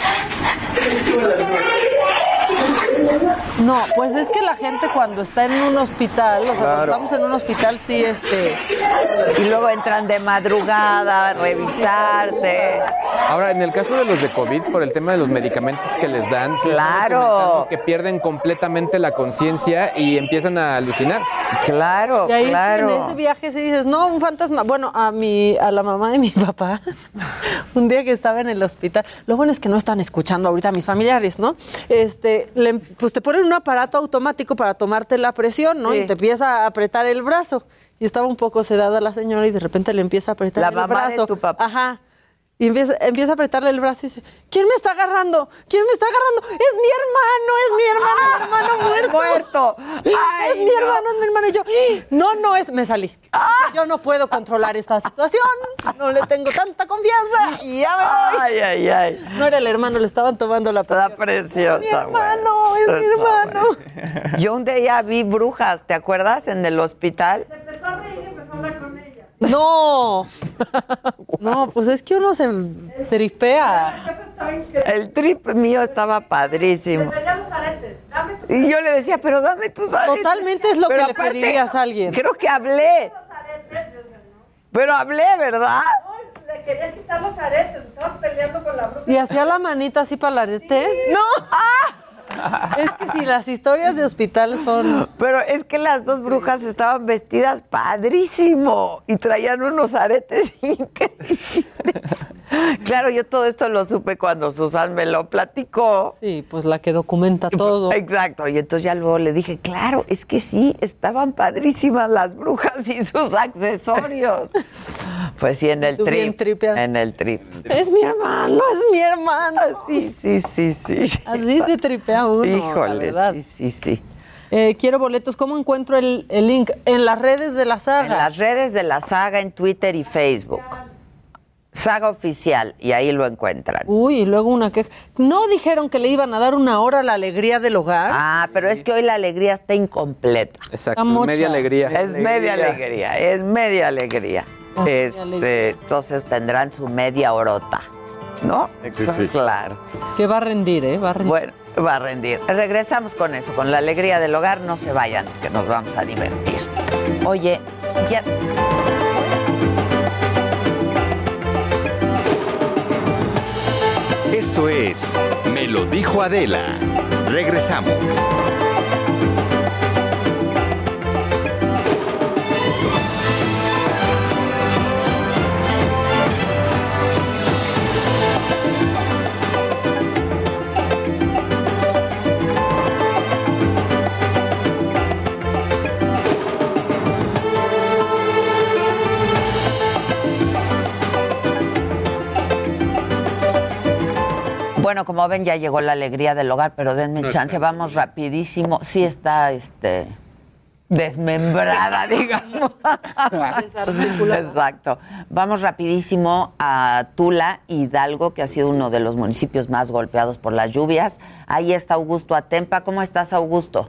No, pues es que la gente cuando está en un hospital, o sea, cuando Claro. estamos en un hospital, sí, este. Y luego entran de madrugada a revisarte. Ahora, en el caso de los de COVID, por el tema de los medicamentos que les dan, sí Claro. que pierden completamente la conciencia y empiezan a alucinar. Claro, Y ahí en ese viaje sí dices, no, un fantasma. Bueno, a mi, a la mamá de mi papá, un día que estaba en el hospital, lo bueno es que no están escuchando ahorita a mis familiares, ¿no? Este, le- pues te ponen un aparato automático para tomarte la presión, ¿no? Sí. Y te empieza a apretar el brazo. Y estaba un poco sedada la señora y de repente le empieza a apretar La el mamá de brazo. tu papá. Ajá. Y empieza, empieza a apretarle el brazo y dice, ¿quién me está agarrando? ¿Quién me está agarrando? Es mi hermano, es mi hermano, mi hermano muerto. Muerto. Ay, es mi no. hermano, es mi hermano. Y yo, "¡Ah! no, no es, me salí. Yo no puedo controlar esta situación, no le tengo tanta confianza y ya me voy. Ay, ay, ay. No era el hermano, le estaban tomando la presión. La presión. Mi hermano, es mi hermano. Yo un día vi brujas, ¿te acuerdas? En el hospital. No. No, pues es que uno se tripea. El trip mío estaba padrísimo. Y yo le decía, pero dame tus aretes. Totalmente es lo Pero que le pedirías a alguien. Creo que hablé. Pero hablé, ¿verdad? Le querías quitar los aretes, estabas peleando con la bruja. Y hacía la manita así para la arete. ¡No! Es que si las historias de hospital son. Pero es que las dos brujas estaban vestidas padrísimo y traían unos aretes increíbles. Claro, yo todo esto lo supe cuando Susan me lo platicó. Sí, pues la que documenta todo. Exacto, y entonces ya luego le dije, claro, es que sí, estaban padrísimas las brujas y sus accesorios. Pues sí, en el trip. En el trip. Es mi hermano, es mi hermano. Sí, sí, sí, sí. Así se tripea uno. Híjole, sí, sí, sí. Eh, quiero boletos. ¿Cómo encuentro el, el link? En las redes de la saga. En las redes de la saga, en Twitter y Facebook. Saga oficial, y ahí lo encuentran. Uy, y luego una queja. ¿No dijeron que le iban a dar una hora a la alegría del hogar? Ah, pero es que hoy la alegría está incompleta. Exacto, Está es media alegría. Es media alegría, es media alegría. Ah, media Este, alegría. entonces tendrán su media horota, ¿no? Sí, sí. Claro. Que va a rendir, ¿eh? Va a rendir. Bueno, va a rendir. Regresamos con eso, con la alegría del hogar. No se vayan, que nos vamos a divertir. Oye, ya. Esto es Me lo dijo Adela. Regresamos. Bueno, como ven, ya llegó la alegría del hogar, pero denme No chance, vamos rapidísimo. Sí está, este, desmembrada, digamos. Exacto. Vamos rapidísimo a Tula, Hidalgo, que ha sido uno de los municipios más golpeados por las lluvias. Ahí está Augusto Atempa. ¿Cómo estás, Augusto?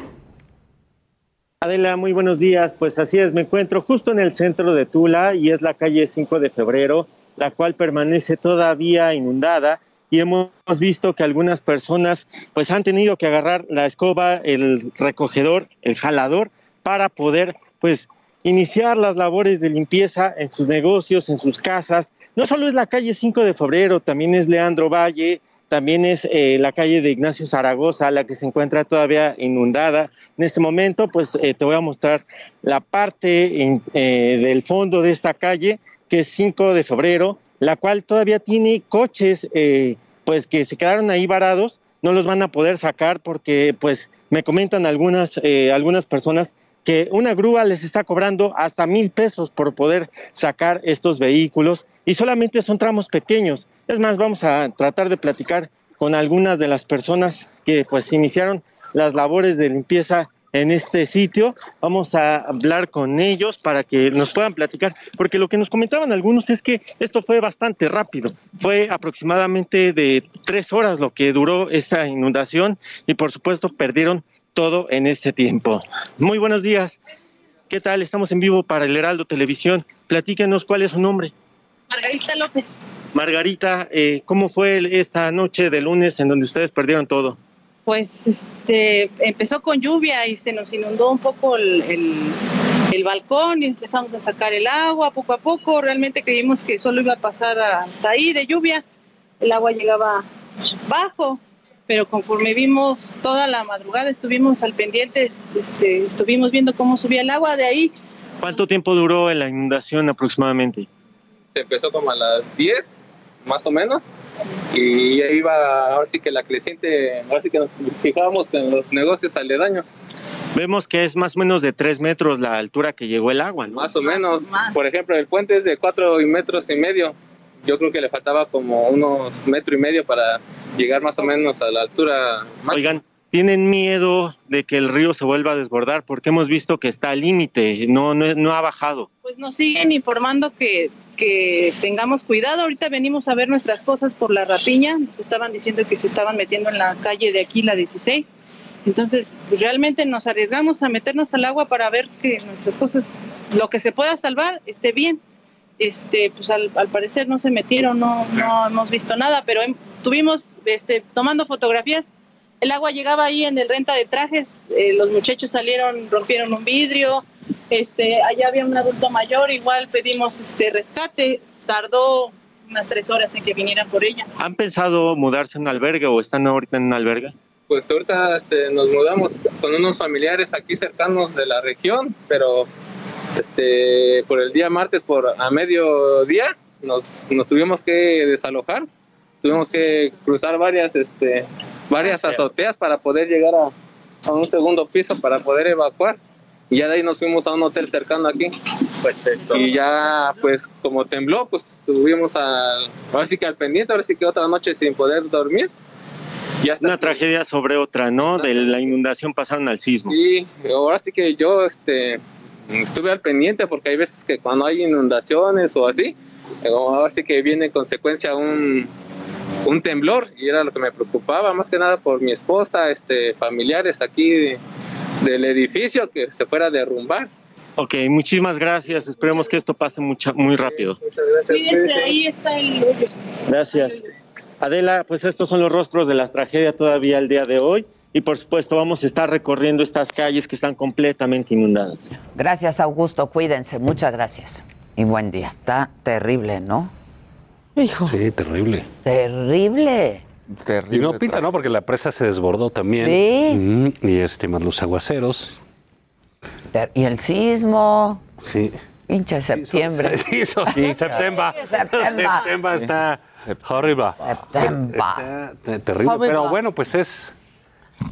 Adela, muy buenos días. Pues así es, me encuentro justo en el centro de Tula y es la calle 5 de febrero, la cual permanece todavía inundada y hemos visto que algunas personas pues han tenido que agarrar la escoba, el recogedor, el jalador para poder pues iniciar las labores de limpieza en sus negocios, en sus casas. No solo es la calle 5 de febrero, también es Leandro Valle, también es eh, la calle de Ignacio Zaragoza, la que se encuentra todavía inundada. En este momento, pues eh, te voy a mostrar la parte en- eh, del fondo de esta calle, que es 5 de febrero, la cual todavía tiene coches, eh, pues que se quedaron ahí varados, no los van a poder sacar porque, pues, me comentan algunas, eh, algunas personas que una grúa les está cobrando hasta mil pesos por poder sacar estos vehículos y solamente son tramos pequeños. Es más, vamos a tratar de platicar con algunas de las personas que pues iniciaron las labores de limpieza en este sitio. Vamos a hablar con ellos para que nos puedan platicar, porque lo que nos comentaban algunos es que esto fue bastante rápido. Fue aproximadamente de tres horas lo que duró esta inundación y por supuesto perdieron todo en este tiempo. Muy buenos días. ¿Qué tal? Estamos en vivo para el Heraldo Televisión. Platíquenos cuál es su nombre. Margarita López. Margarita, eh, ¿cómo fue esta noche de lunes en donde ustedes perdieron todo? Pues este, empezó con lluvia y se nos inundó un poco el, el- el balcón y empezamos a sacar el agua poco a poco. Realmente creímos que solo iba a pasar hasta ahí de lluvia. El agua llegaba bajo, pero conforme vimos toda la madrugada, estuvimos al pendiente, este, estuvimos viendo cómo subía el agua de ahí. ¿Cuánto tiempo duró la inundación aproximadamente? se empezó como a las 10, más o menos, y ahí iba, ahora sí que la creciente, ahora sí que nos fijábamos en los negocios aledaños, Vemos que es más o menos de tres metros la altura que llegó el agua, ¿no? más o menos. Por ejemplo, el puente es de cuatro metros y medio. Yo creo que le faltaba como unos metro y medio para llegar más o menos a la altura máxima. Oigan, ¿tienen miedo de que el río se vuelva a desbordar? Porque hemos visto que está al límite, no, no, no ha bajado. Pues nos siguen informando que, que tengamos cuidado. Ahorita venimos a ver nuestras cosas por la rapiña. Nos estaban diciendo que se estaban metiendo en la calle de aquí, la 16. Entonces, pues realmente nos arriesgamos a meternos al agua para ver que nuestras cosas, lo que se pueda salvar, esté bien. Este, pues al, al parecer no se metieron, no, no hemos visto nada, pero tuvimos este, tomando fotografías. El agua llegaba ahí en el renta de trajes, eh, los muchachos salieron, rompieron un vidrio, este, allá había un adulto mayor, igual pedimos este rescate, tardó unas tres horas en que vinieran por ella. ¿Han pensado mudarse a un albergue o están ahorita en un albergue? Pues ahorita este, nos mudamos con unos familiares aquí cercanos de la región, pero este, por el día martes por a mediodía nos, nos tuvimos que desalojar, tuvimos que cruzar varias, este, varias azoteas para poder llegar a, a un segundo piso para poder evacuar. Y ya de ahí nos fuimos a un hotel cercano aquí. Y ya, pues, como tembló, pues, estuvimos al, ahora sí que al pendiente, ahora sí que otra noche sin poder dormir. Una tragedia sobre otra, ¿no? De la inundación pasaron al sismo. Sí, ahora sí que yo este, estuve al pendiente porque hay veces que cuando hay inundaciones o así, eh, ahora sí que viene en consecuencia un, un temblor y era lo que me preocupaba más que nada por mi esposa, este, familiares aquí de- del edificio que se fuera a derrumbar. Ok, muchísimas gracias. Esperemos que esto pase mucha, muy rápido. Cuídense, ahí está el... Gracias. Adela, pues estos son los rostros de la tragedia todavía el día de hoy. Y por supuesto vamos a estar recorriendo estas calles que están completamente inundadas. Gracias, Augusto. Cuídense. Muchas gracias. Y buen día. Está terrible, ¿no? Hijo. Sí, terrible. Terrible. Y no pinta, ¿no? Porque la presa se desbordó también. Sí. Y este, más los aguaceros. Ter- Y el sismo. Sí. Pinche septiembre. Sí, eso sí, septiembre. Septiembre. Septiembre está horrible. Septiembre. Está te- terrible. Pero bueno, pues es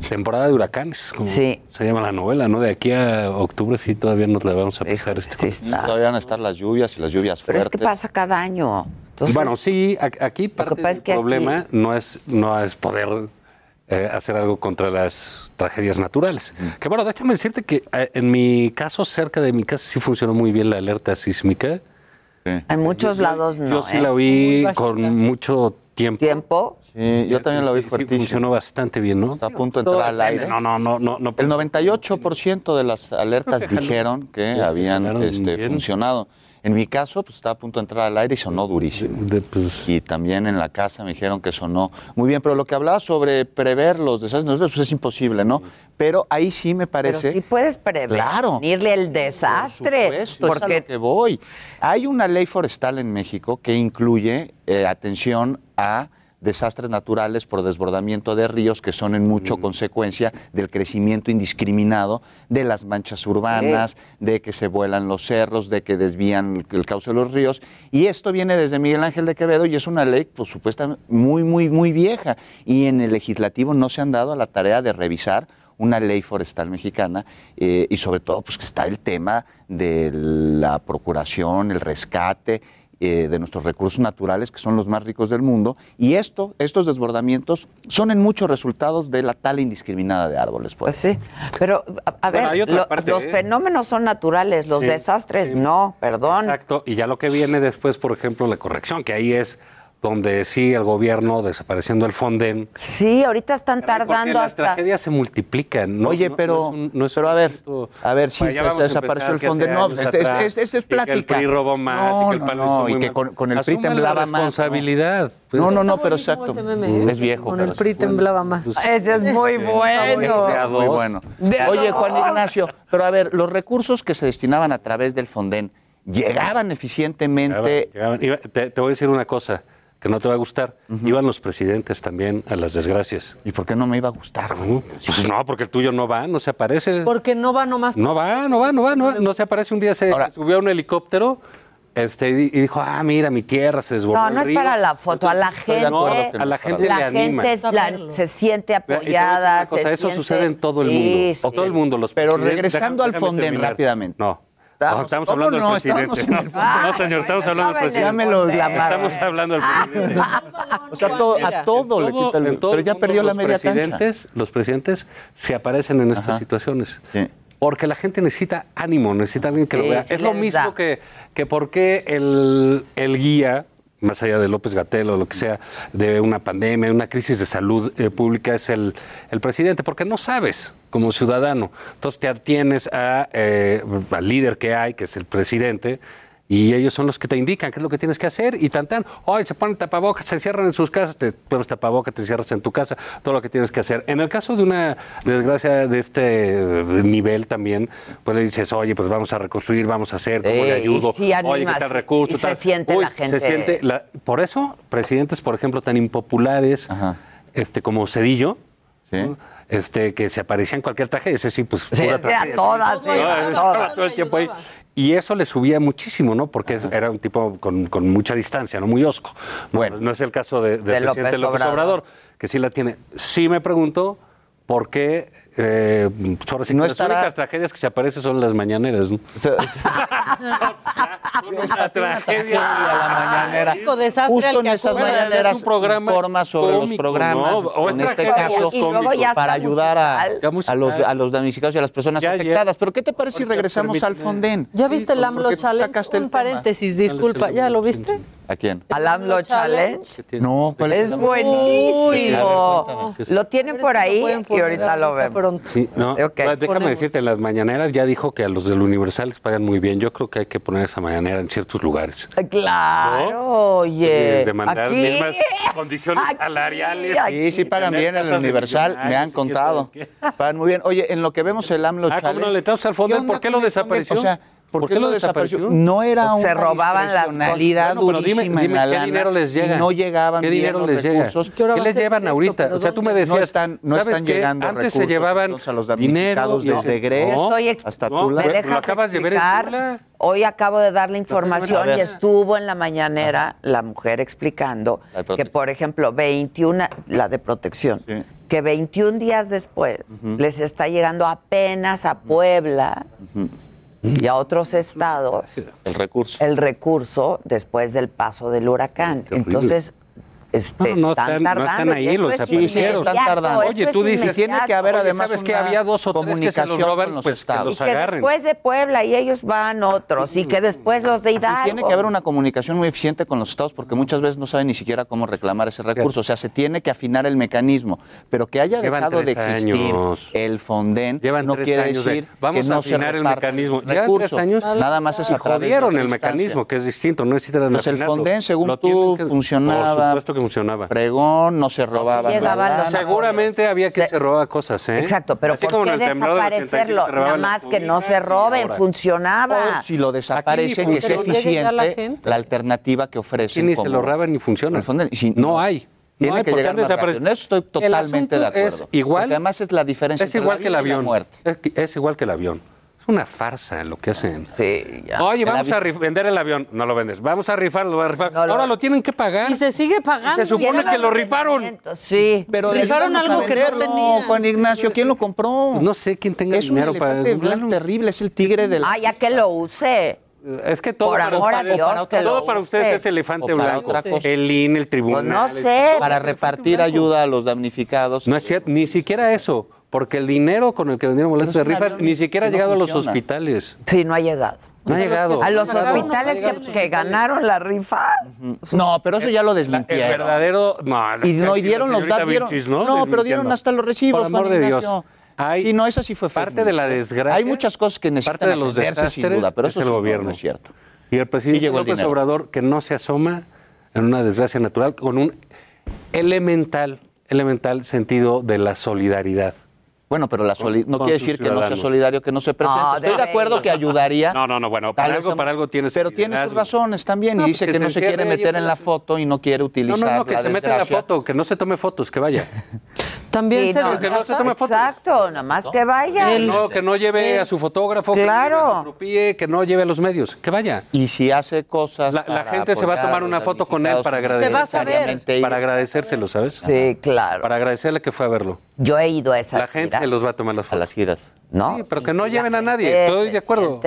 temporada de huracanes, como Sí. se llama la novela, ¿no? De aquí a octubre sí todavía nos la vamos a pasar este Todavía van a estar las lluvias y las lluvias Pero es fuertes. que pasa cada año. Entonces, bueno, sí, aquí parte es del aquí- problema no es no es poder eh, hacer algo contra las tragedias naturales. Que bueno, déjame decirte que eh, en mi caso, cerca de mi casa, sí funcionó muy bien la alerta sísmica. en muchos lados no. Yo sí ¿eh? la oí con mucho tiempo. ¿Tiempo? Sí, yo también oí Sí, fuertísimo. funcionó bastante bien, ¿no? Está a punto de entrar al aire. No, no, no, no, no. El 98% de las alertas dijeron que habían este, funcionado. En mi caso, pues estaba a punto de entrar al aire y sonó durísimo. pues, Y también en la casa me dijeron que sonó muy bien. Pero lo que hablaba sobre prever los desastres pues es imposible, ¿no? Pero ahí sí me Pero parece. sí puedes prevenirle el desastre. Esto es a porque lo que voy. Hay una ley forestal en México que incluye eh, atención a desastres naturales por desbordamiento de ríos que son en mucho consecuencia del crecimiento indiscriminado de las manchas urbanas, de que se vuelan los cerros, de que desvían el cauce de los ríos. Y esto viene desde Miguel Ángel de Quevedo y es una ley, pues supuestamente muy, muy, muy vieja. Y en el legislativo no se han dado a la tarea de revisar una ley forestal mexicana eh, y sobre todo pues que está el tema de la procuración, el rescate eh, de nuestros recursos naturales que son los más ricos del mundo y esto, estos desbordamientos son en muchos resultados de la tala indiscriminada de árboles. Pues, sí, pero a, a Bueno, ver, lo- parte, los ¿eh? fenómenos son naturales, los Sí, desastres no, perdón. Exacto, y ya lo que viene después, por ejemplo, la corrección, que ahí es donde sí el gobierno desapareciendo el Fonden. Sí, ahorita están Porque tardando las hasta... tragedias se multiplican. ¿no? Oye, pero, no es un- no es pero un a ver, a ver si se, desapareció el hace No, años es, es- y que el plática. PRI robó más, no, y que el no, y que con, con el PRI temblaba la más. ¿no? responsabilidad. pues. No, no, no, pero exacto. ¿eh? Es viejo. Con el PRI bueno. temblaba más. Ese es muy bueno. De a Muy bueno. De a Oye. Juan Ignacio, pero a ver, los recursos que se destinaban a través del Fonden llegaban eficientemente. Llegaban- iba- te, te voy a decir una cosa que no te va a gustar. Iban los presidentes también a las desgracias. ¿Y por qué no me iba a gustar? No, pues no, porque el tuyo no va, no se aparece. Porque no va nomás. No va, no va, no va, no va. No se aparece. Un día se subió a un helicóptero este, y dijo, ah, mira, mi tierra se desbordó No, no es río". para la foto, a la gente, No, a la gente la le anima. gente la- se siente apoyada. una cosa, se eso siente- sucede en todo el Sí, mundo. sí. Todo el mundo. Los Pero regresando al Fonden terminar. rápidamente. No. Estamos- No, estamos ¿cómo hablando no? del presidente. Estamos. No, señor, estamos hablando del presidente. Dámelo la mano. Estamos hablando del presidente. O sea, to- a todo le quita el... Pero ya perdió la media cancha. presidentes, Los presidentes se aparecen en estas Ajá. situaciones. Sí. Porque la gente necesita ánimo, necesita alguien que lo vea. sí es lo mismo que, que por qué el, el guía, más allá de López Gatel o lo que sea, de una pandemia, una crisis de salud eh, pública, es el, el presidente, porque no sabes como ciudadano. Entonces te atienes a, eh, al líder que hay, que es el presidente, y ellos son los que te indican qué es lo que tienes que hacer y tan tan, hoy se ponen tapabocas, se encierran en sus casas, te pones tapabocas, te encierras en tu casa, todo lo que tienes que hacer. En el caso de una desgracia de este eh, nivel también, pues le dices, oye, pues vamos a reconstruir, vamos a hacer, ¿cómo Sí, le ayudo? y sí oye, ¿qué animas, tal recurso? y se tal? siente la gente- Se siente, la- por eso, presidentes, por ejemplo, tan impopulares, este como Cedillo, ¿no? este que se aparecía en cualquier tragedia, ese sí, pues Sí, pura sí, a tragedia. todas, sí, No, a ese todas. estaba todo el tiempo ahí. Y eso le subía muchísimo, ¿no? Porque era un tipo con, con mucha distancia, ¿no? Muy osco. No, no es el caso de, del De López presidente López Obrador. Obrador. que sí la tiene. Sí me pregunto por qué eh, ahora sí No estará- las únicas tragedias que se aparecen son las mañaneras, ¿no? una tragedia la mañanera. desastre Justo en esas mañaneras Es un programa informa sobre los programas, ¿no? O es en este caso, y para ayudar a, los, a los damnificados y a las personas Ya, ya. afectadas. Pero ¿qué te parece si regresamos al. Fonden? ¿Ya viste el AMLO Challenge? el Un tema. paréntesis, disculpa. ¿Ya lo viste? ¿A quién? Al AMLO Challenge. No, ¿cuál Es el- buenísimo. Lo tienen por ahí y ahorita lo vemos. Sí, no, Ok. pues, déjame Ponemos. decirte, en las mañaneras ya dijo que a los del Universal les pagan muy bien. Yo creo que hay que poner esa mañanera en ciertos lugares. Claro, oye. Eh, demandar Aquí. mismas condiciones salariales. Sí, sí pagan bien en el Universal, me han contado. Pagan muy bien. Oye, en lo que vemos el AMLO Ah, ¿cómo Challenge, no le al fondo? ¿qué onda ¿Por qué lo desapareció? O sea, ¿por, qué lo desapareció? No era Se una robaban las discrecionalidad Bueno, dime, dime en la qué lana, dinero les llega. No llegaban ¿Qué bien dinero los les llega? recursos. ¿Qué, les llevan ahorita? O sea, tú me decías, no están, no ¿sabes están qué? llegando Antes recursos se llevaban a los dinero damnificados y- desde Gres No, Estoy ex- hasta no, Tula. ¿Me Lo dejas acabas de ver en explicar? Tula. Hoy acabo de dar la A información y estuvo en la mañanera la mujer explicando La que, por ejemplo, 21, la de protección, que 21 días después Ujú. les está llegando apenas a Puebla y a otros estados el recurso, el recurso después del paso del huracán. Entonces, este, no, no, están, están no están ahí los es sí, están tardando. Oye, tú dices, tiene que haber además sabes que había dos o tres que se los roban, los pues estados. Que y que después de Puebla y ellos van otros y que después los de Hidalgo. Y tiene que haber una comunicación muy eficiente con los estados porque muchas veces no saben ni siquiera cómo reclamar ese recurso, o sea, se tiene que afinar el mecanismo, pero que haya Llevan dejado de existir años. el Fonden Llevan no quiere años decir de, vamos que no a afinar se el mecanismo. Llevan tres años nada más es jodieron el mecanismo, que es distinto, no necesitan Pues el Fonden según tú funcionaba funcionaba. Pregón, no se robaba. Seguramente había quien se, se robaba cosas, ¿eh? Exacto, pero Así ¿por qué desaparecerlo? De Nada más que no se roben, funcionaba. Si lo desaparecen, que es eficiente la, alternativa que ofrecen. ni se lo roban ni funciona. Si, no, no hay. No hay, que. En eso estoy totalmente de acuerdo. Igual, además es la diferencia es entre igual la vida que el avión. y la muerte. Es igual que el avión una farsa lo que hacen. Sí, ya. Oye, vamos a vender el avión. No lo vendes. Vamos a rifar, lo a rifar. Ahora lo tienen que pagar. Y se sigue pagando. Y se supone que lo rifaron. Sí. Pero rifaron algo que no tenía. Juan Ignacio, ¿quién lo compró? Pues no sé quién tenga es dinero un para... Es un terrible, es el tigre del... Ah, ya que lo use. Es que todo, para, todo para ustedes es elefante blanco. El IN, el pues tribunal. No sé. Para repartir ayuda a los damnificados. No es cierto, ni siquiera eso porque el dinero con el que vendieron boletos de rifas ni siquiera ha llegado a los hospitales. Sí, no ha llegado. No ha llegado. A los hospitales que, ganaron la rifa. No, pero eso ya lo desmintieron. El verdadero. No, y no, y dieron los datos. ¿no? no, pero dieron hasta los recibos. Por amor de Dios. Hay sí, no, esa sí fue parte de la desgracia. Hay muchas cosas que necesitan parte de los desastres, sin duda, pero es eso el gobierno. es cierto. Y el presidente y López. Obrador que no se asoma en una desgracia natural con un elemental, elemental sentido de la solidaridad. Bueno, pero la soli no quiere decir que no sea solidario, que no se presente. Estoy de, acuerdo que ayudaría. No, no, no, bueno, para algo, para algo Pero tiene sus razones también y dice que, no se quiere meter en la foto y no quiere utilizar No, no, no, que se meta en la foto, que no se tome fotos, que vaya. También sí, se no, que no, se tome fotos. Exacto, que vaya. Que no, que no lleve a su fotógrafo, claro. que, no lleve a que no lleve a los medios, que vaya. Y si hace cosas. La, gente se va a tomar una foto con él para agradecer. Para agradecérselo, ¿sabes? Sí, claro. Para agradecerle que fue a verlo. Yo he ido a esas La gente se los va a tomar las fotos. A las giras. ¿No? Sí, pero que no lleven a nadie, estoy de acuerdo.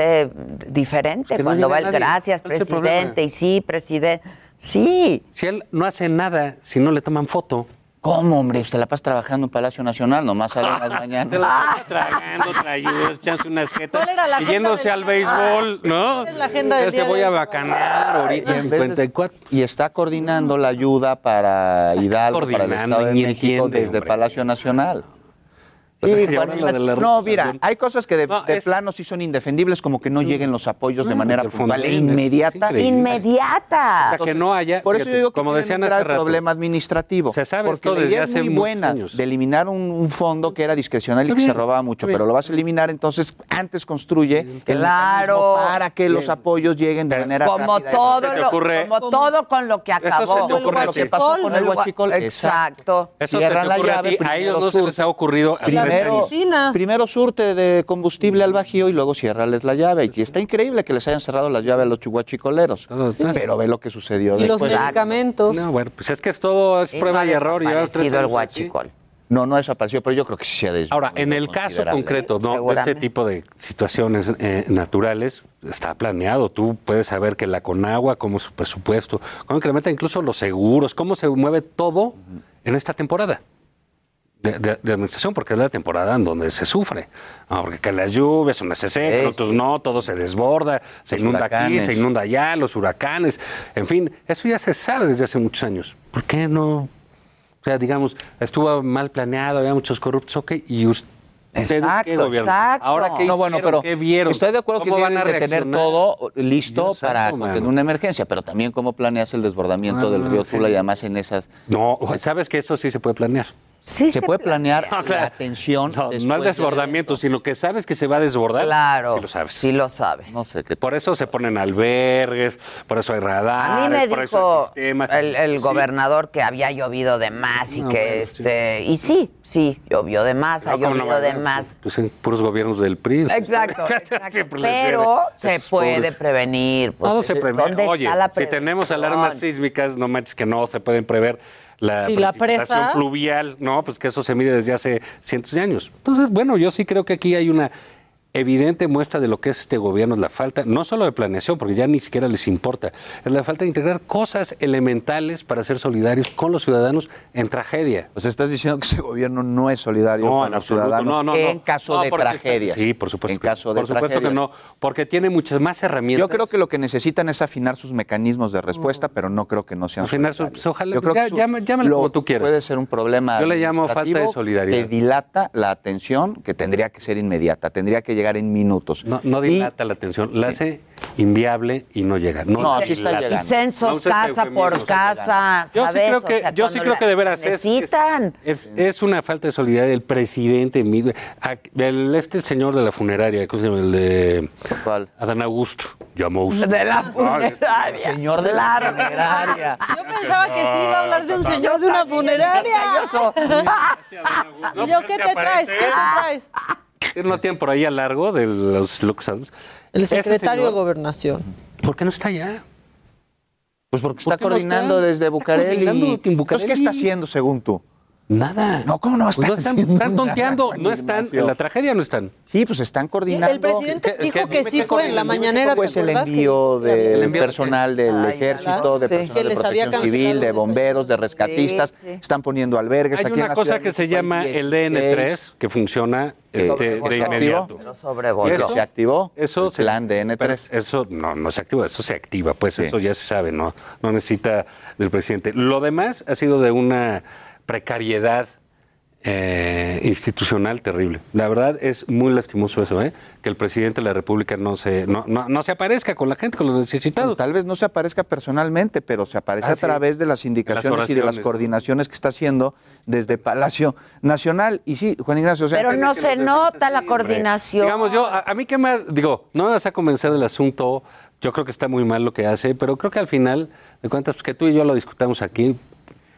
Diferente cuando va el gracias, presidente, y sí, presidente. Sí. Si él no hace nada, si no le toman foto. ¿Cómo, hombre? Te la pasas trabajando en Palacio Nacional, nomás sale las mañanas. Te la pasas tragando, trayudas, echándose unas jetas. ¿Cuál era la Yéndose al béisbol, ah, ¿no? Es la agenda del Ya se voy a bacanar ahorita. 54. Y está coordinando la ayuda para Hidalgo, para el Estado de México, desde hombre. Palacio Nacional. No, mira, hay cosas que de, plano sí son indefendibles, como que no lleguen los apoyos de manera puntual e inmediata. inmediata. O sea, que no haya. Por eso yo digo que decían un gran problema administrativo. Se sabe porque desde la idea es muy buena de eliminar un, fondo que era discrecional y que se robaba mucho, pero lo vas a eliminar, entonces antes construye el claro. para que los apoyos lleguen de manera como. Todo como todo con lo que acabó. Eso se te ocurre lo que pasó con el huachicol. Exacto. Eso se te ocurre a ellos no se les ha ocurrido primero, surte de combustible al Bajío y luego cierrales la llave. Y está increíble que les hayan cerrado las llaves a los chihuachicoleros. Pero ve lo que sucedió y los medicamentos. No, bueno, pues es que es todo es prueba y error. Ha sido el huachicol. No, No, no desapareció, pero yo creo que sí se ha desaparecido. Ahora, en el caso concreto, de este tipo de situaciones eh, naturales está planeado. Tú puedes saber que la Conagua, como su presupuesto, cómo incrementa incluso los seguros, cómo se mueve todo en esta temporada de, administración, porque es la temporada en donde se sufre. Ah, porque caen las lluvias, unas se secan, otros no, todo se desborda, se inunda aquí, se inunda allá, los huracanes, en fin, eso ya se sabe desde hace muchos años. ¿Por qué no? O sea, digamos, estuvo mal planeado, había muchos corruptos, ok, y usted. Exacto, exacto. Ahora que no, bueno, pero vieron? estoy de acuerdo que tienen a tener todo listo para contener una emergencia, pero también cómo planeas el desbordamiento ah, del río Tula y además en esas No, sabes que eso sí se puede planear. Se, puede planear no, la atención. No, no el desbordamiento, de sino que sabes que se va a desbordar. Claro. Si lo sabes. Si lo sabes. No sé, qué por eso se ponen albergues, por eso hay radar a mí me dijo El, gobernador que había llovido de más y que este. Y sí, sí, llovió de más, ha llovido de más. Pues en puros gobiernos del PRI. Exacto. Pues Pero se puede prevenir. Pues, Todo se previene. Oye, si tenemos alarmas sísmicas, no manches que no se pueden prever la Sí, la presa. pluvial, no, pues que eso se mide desde hace cientos de años. Entonces, bueno, yo sí creo que aquí hay una evidente muestra de lo que es este gobierno es la falta, no solo de planeación, porque ya ni siquiera les importa, es la falta de integrar cosas elementales para ser solidarios con los ciudadanos en tragedia. O sea, estás diciendo que ese gobierno no es solidario No, con los absoluto, ciudadanos no, no, en no. caso de tragedia. Sí, por supuesto. En que- caso de por supuesto tragedia. que no, porque tiene muchas más herramientas. Yo creo que lo que necesitan es afinar sus mecanismos de respuesta, pero no creo que no sean Afinar sus- solidarios. pues, ojalá, Yo pues, creo ya- que su- llámale lo- como tú quieras. Puede ser un problema Yo le llamo falta de solidaridad. Que dilata la atención, que tendría que ser inmediata, tendría que llegar en minutos. No, no dilata la atención, la hace inviable y no llega. No, No, sí está llegando. Y censos No casa por casa, Yo sí creo O que, sea, yo sí creo que de veras es, necesitan. es, es una falta de solidaridad del presidente mismo. El, este el señor de la funeraria, ¿cómo se llama? El de ¿Cuál? Adán Augusto. Llamó usted. De la Ay, funeraria. Señor de la Claro. funeraria. Yo pensaba que sí iba a hablar de un señor de una funeraria. ¿Y yo qué te traes? ¿Qué te traes? ¿No tienen por ahí a largo de los Lux Adams? El secretario de Gobernación. ¿Por qué no está allá? Pues porque está no coordinando está? desde Está coordinando Bucareli. ¿qué está haciendo según tú? Nada. No, ¿cómo no Pues estar no están, están tonteando, no están, en la tragedia no están. Sí, pues están coordinando. El presidente ¿Qué- dijo que sí fue en la mañanera. Pues ¿te el envío del El envío- personal del Ay, ejército, de sí. personal de protección civil, de bomberos, de rescatistas. Sí, sí. Están poniendo albergues Hay aquí en una la cosa Ciudad que de se llama el 16. DN3 que funciona este, de se inmediato. Pero. Eso se activó. Eso el se- plan de Pero N3. eso no, no se activa, eso se activa, pues Sí. eso ya se sabe, no, no necesita del presidente. Lo demás ha sido de una precariedad eh, institucional terrible. La verdad es muy lastimoso eso, ¿eh? que el presidente de la República no se, no, no, no se aparezca con la gente, con los necesitados. Tal vez no se aparezca personalmente, pero se aparece Ah, a sí. través de las indicaciones y de las coordinaciones que está haciendo desde Palacio Nacional. Y sí, Juan Ignacio, o sea, Pero no se nota la coordinación. Digamos, yo, a, a mí que más, digo, no me vas a convencer del asunto, yo creo que está muy mal lo que hace, pero creo que al final de cuentas, pues que tú y yo lo discutamos aquí,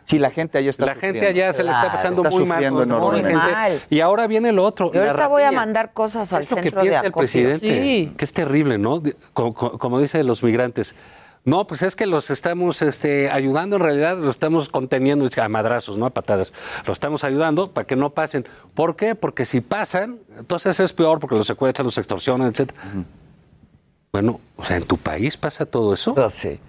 sí, la gente allá está la gente allá se le está pasando Está muy mal. enormemente. Mal. Y ahora viene lo otro. Yo ahorita voy a mandar cosas al lo que centro de el presidente, Sí. que es terrible, ¿no? Como, dice de los migrantes. No, pues es que los estamos este, ayudando, en realidad los estamos conteniendo a madrazos, no a patadas. Los estamos ayudando para que no pasen. ¿Por qué? Porque si pasan, entonces es peor porque los secuestran, los extorsionan, etc. Bueno, o sea, en tu país pasa todo eso. Pues sí.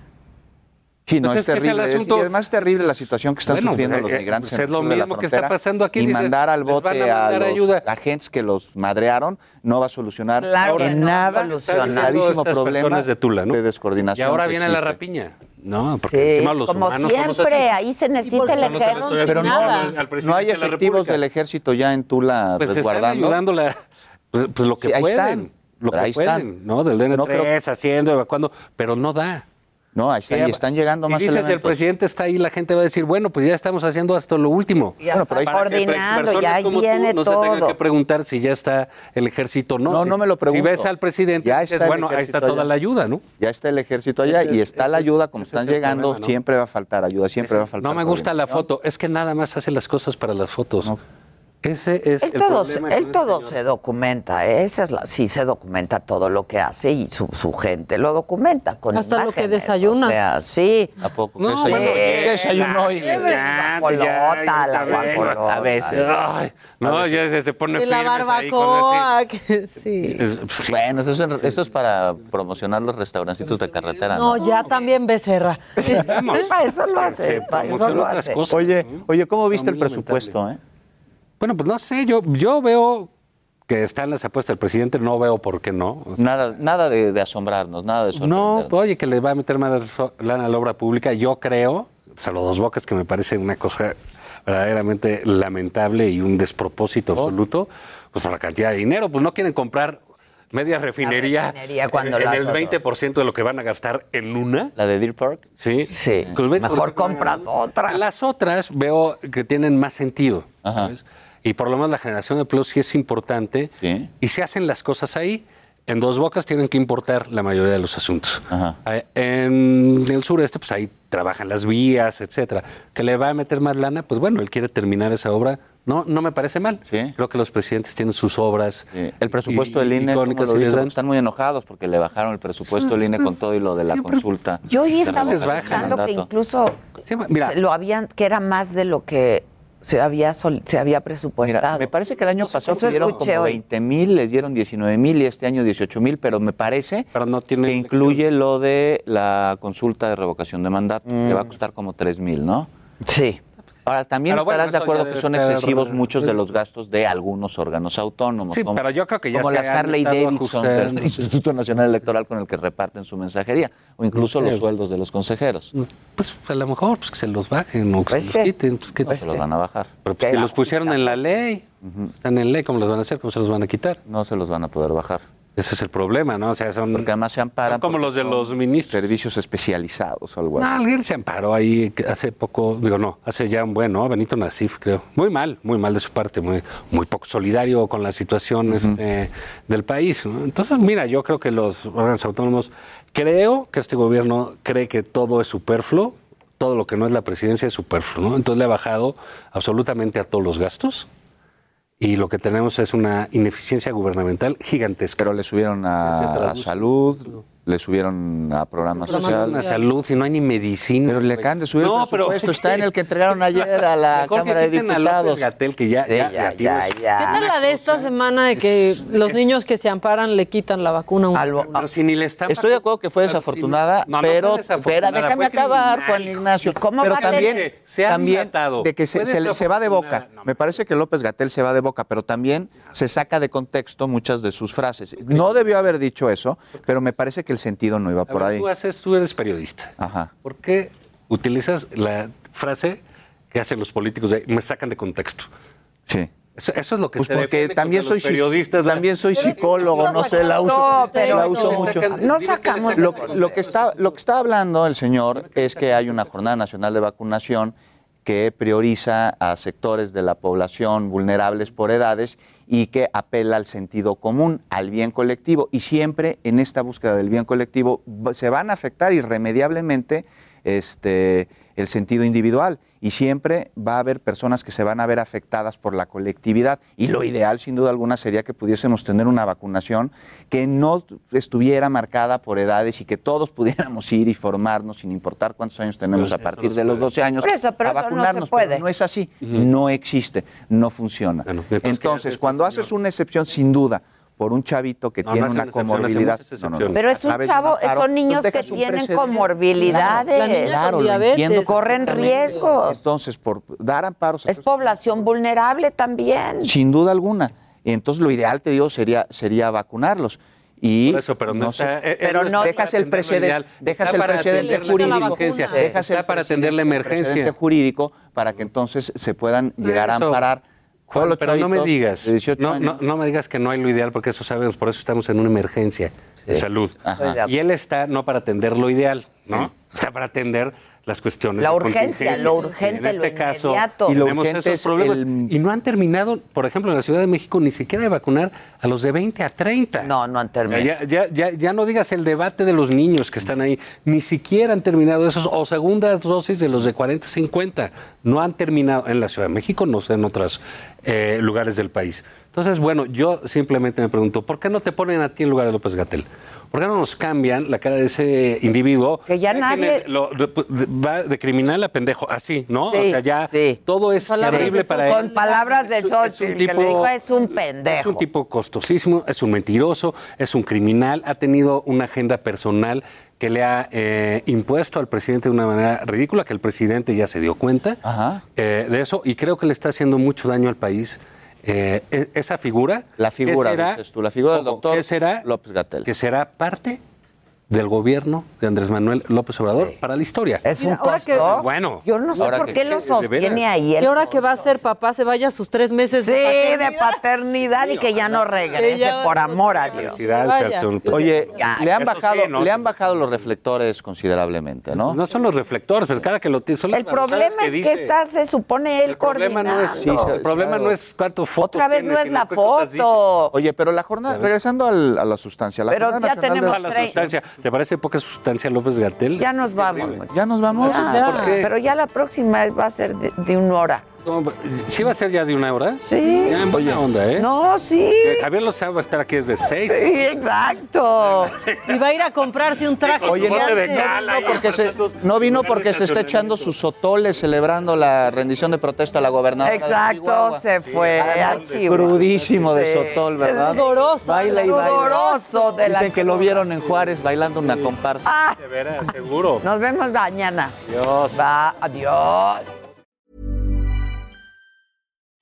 Sí, no, Pues es, es que es el terrible. Es- asunto- y además es terrible la situación que están Bueno, sufriendo eh, los eh, migrantes. pues en es lo el sur de la mismo que está frontera. pasando aquí, Y dices, mandar al bote a a, mandar los ayuda. agentes que los madrearon no va a solucionar Claro en no nada el problema de Tula, ¿no? de Y descoordinación. ahora que viene la rapiña. No, porque Sí, encima los como humanos somos siempre, así. ahí se necesita el ejército. Pero no, No hay de efectivos República. del ejército ya en Tula Pues están resguardando. ayudando la, pues, pues lo que Sí, ahí pueden. están. Lo que ahí pueden, están. ¿no? Del DN3, No creo- haciendo, evacuando, pero no da. No, ahí están, y están llegando si más dices el elementos. presidente está ahí, la gente va a decir, bueno, pues ya estamos haciendo hasta lo último. Ya Bueno, pero ahí- coordinando, ya como tú viene no se tengan todo. que preguntar si ya está el ejército o no. No, Si- no me lo pregunto. Si ves al presidente, Ya dices, el bueno, ahí está toda allá. la ayuda, ¿no? Ya está el ejército allá y es- está la ayuda, como están es el llegando, problema, ¿no? siempre va a faltar ayuda, siempre va a faltar. No me gusta la foto, es que nada más hace las cosas para las fotos. No. Ese es Él el todo, problema él todo este se documenta, ¿eh? esa es la, sí se documenta todo lo que hace y su, su gente lo documenta con Hasta lo que imágenes, desayuna. O sea, sí. ¿A poco? No, ¿Qué bueno, desayuno? ya- ¿Qué desayuno hoy? Ya, guajolota, la guajolota. A veces. Ay, no, ya se, se pone Y la ahí barbacoa, que sí. Bueno, eso es, esto es para promocionar los restaurancitos de carretera. No, ¿no? ya también Becerra. Vamos. Para eso lo hace, Se para eso lo hace. cosas. Oye, oye, ¿cómo viste el presupuesto? Eh? Bueno, pues no sé, yo, yo veo que están las apuestas del presidente, no veo por qué no. O sea, Nada, nada de, de asombrarnos, nada de no, sorprendernos. pues, oye, que le va a meter más lana a la obra pública, yo creo, salvo dos bocas, que me parece una cosa verdaderamente lamentable y un despropósito absoluto, pues por la cantidad de dinero, pues no quieren comprar media refinería, refinería cuando en, en el otras. 20% de lo que van a gastar en una. La de Deer Park. Sí, Sí, 20% mejor compras otras. Las otras veo que tienen más sentido. Ajá. ¿sabes? Y por lo menos la generación de empleos sí es importante. Sí. Y se hacen las cosas ahí. En Dos Bocas tienen que importar la mayoría de los asuntos. Ajá. En el sureste, pues ahí trabajan las vías, etcétera. Que le va a meter más lana, pues bueno, él quiere terminar esa obra. No, no me parece mal. Sí. Creo que los presidentes tienen sus obras. Sí. El presupuesto y- del INE, ¿cómo lo están muy enojados porque le bajaron el presupuesto del INE con todo y lo de la Siempre- consulta. Yo hoy estaba pensando que incluso Sí, mira, lo habían, que era más de lo que se había, sol- se había presupuestado. Me parece que el año pasado Eso dieron escuché como hoy. 20 mil, les dieron 19 mil y este año 18 mil, pero me parece que incluye lo de la consulta de revocación de mandato, que va a costar como 3 mil, ¿no? Sí. Ahora, también Pero bueno, estarás de acuerdo que son excesivos muchos de los gastos de algunos órganos autónomos. Sí, como, pero yo creo que ya como se las Harley Davidson del. Instituto Nacional Electoral con el que reparten su mensajería, o incluso Sí. los sueldos de los consejeros. Pues a lo mejor pues, que se los bajen o que Pues se sí. los quiten. Pues, que Pues se los van a bajar. Pero pues, si los pusieron en la ley, están en ley, ¿cómo los van a hacer? ¿Cómo se los van a quitar? No se los van a poder bajar. Ese es el problema, ¿no? O sea, son, Porque además se amparan como los de los ministros. Servicios especializados o algo así. No, alguien se amparó ahí hace poco, digo, no, hace ya un buen, ¿no? Benito Nasif, creo. Muy mal, muy mal de su parte, muy, muy poco solidario con la situación este, del país. ¿no? Entonces, mira, yo creo que los órganos autónomos, creo que este gobierno cree que todo es superfluo, todo lo que no es la presidencia es superfluo, ¿no? Entonces le ha bajado absolutamente a todos los gastos. Y lo que tenemos es una ineficiencia gubernamental gigantesca. Pero le subieron a, a salud, le subieron a programas Programas sociales. a salud y no hay ni medicina. Pero le acaban de subir No, el pero- presupuesto. Está en el que entregaron ayer a la Mejor que Cámara de Diputados. Que ya, Sí, ya, ya, ya tienes- ya, ¿Qué tal la de esta semana de que los niños que se amparan le quitan la vacuna a un Pero si ni le están Estoy de acuerdo que fue desafortunada, No, no fue pero, desafortunada, pero déjame fue acabar, criminal, Juan Ignacio. ¿Cómo pero también, tener? Se ha también de que se, Fue se le- se va de boca. Me parece que López Gatel se va de boca, pero también se saca de contexto muchas de sus frases. No debió haber dicho eso, pero me parece que el sentido no iba A por ver, ahí. Tú, haces, tú eres periodista. Ajá. ¿Por qué utilizas la frase que hacen los políticos de me sacan de contexto? Sí. Eso, eso es lo que Pues se porque también soy periodistas. también soy psicólogo, no sé, la uso, No, pero la uso no. mucho. No sacamos Lo, lo que está, lo que está hablando el señor es que hay una jornada nacional de vacunación que prioriza a sectores de la población vulnerables por edades y que apela al sentido común, al bien colectivo. Y siempre en esta búsqueda del bien colectivo se van a afectar irremediablemente este, el sentido individual. Y siempre va a haber personas que se van a ver afectadas por la colectividad. Y lo ideal sin duda alguna sería que pudiésemos tener una vacunación que no estuviera marcada por edades y que todos pudiéramos ir y formarnos sin importar cuántos años tenemos a partir de los 12 años Por eso, pero a eso no se vacunarnos, puede. pero no es así, no existe, no funciona. Entonces, cuando haces una excepción sin duda por un chavito que No, tiene no una comorbilidad. No, no, no. Pero es A un chavo, son niños que tienen comorbilidades. Claro, claro, lo entiendo Corren riesgos. Entonces, por dar amparos a Es población vulnerable también. Sin duda alguna. Y entonces lo ideal, te digo, sería, sería vacunarlos. Y Por eso, pero no está- sé, eh, eh, no dejas el precedente, dejas Está el para precedente atender la jurídico, emergencia. dejas Está el para atender la precedente- emergencia. jurídico para que entonces se puedan llegar a Eso. amparar. Juan, pero no me digas, de 18 no, años. no, no me digas que no hay lo ideal, porque eso sabemos, por eso estamos en una emergencia de salud. Ajá. Y él está no para atender lo ideal, ¿no? Está para atender las cuestiones La urgencia, lo urgente, En este lo caso, inmediato. y lo tenemos urgente esos es problemas. el- Y no han terminado, por ejemplo, en la Ciudad de México, ni siquiera de vacunar a los de 20 a 30. No, no han terminado. ya, ya, ya, ya no digas el debate de los niños que están ahí, ni siquiera han terminado esos, o segundas dosis de los de 40 a 50, no han terminado en la Ciudad de México, no sé, en otros eh, lugares del país. Entonces, bueno, yo simplemente me pregunto, ¿por qué no te ponen a ti en lugar de López Gatel? ¿Por qué no nos cambian la cara de ese individuo? Que ya nadie- lo- de- de- va de criminal a pendejo, así, ¿no? Sí, o sea, ya todo es terrible para él. Con palabras de Es un Xochitl, que tipo- le dijo es un es pendejo. un tipo costosísimo, es un mentiroso, es un criminal, ha tenido una agenda personal que le ha eh, impuesto al presidente de una manera ridícula, que el presidente ya se dio cuenta eh, de eso y creo que le está haciendo mucho daño al país. Eh, e- esa figura. La figura, ¿qué será? dices tú, la figura del doctor. López Gatel. Que será parte del gobierno de Andrés Manuel López Obrador para la historia. Es un que- costo. Bueno. Yo no sé Ahora por qué lo sostiene ahí. el Y ahora que va a ser papá, se vaya a sus tres meses Sí, de de paternidad y que ya no regrese, ya- por amor a Dios. Oye, Ya, le han bajado, sí, ¿no? le han bajado los reflectores considerablemente, ¿no? No son los reflectores, pero cada que lo tiene. El problema es que dice. está, se supone él El problema no es, coordinando. el problema no es cuánto fotos Otra vez tiene, no es la foto. Oye, pero la jornada, regresando a la sustancia, la Pero ya tenemos la sustancia. ¿Te parece poca sustancia López Gatel? Ya nos vamos. ¿Ya nos vamos? Ya, ¿Por qué? Pero ya la próxima va a ser de, de una hora. ¿Sí va a ser ya de una hora? Sí. Ya en buena onda, ¿eh? No, sí. Javier Lozano va a estar aquí desde seis. Sí, exacto. Y va a ir a comprarse un traje. Oye, no, gigante. no vino porque se, no vino porque se está echando sus sotoles celebrando la rendición de protesta a la gobernadora. de Exacto, se fue. Crudísimo de sotol, ¿verdad? Sudoroso. Baila y baila. Sudoroso de la Dicen que lo vieron en Juárez bailando una comparsa. Ah, De veras, seguro. nos vemos mañana. Dios. Va, adiós.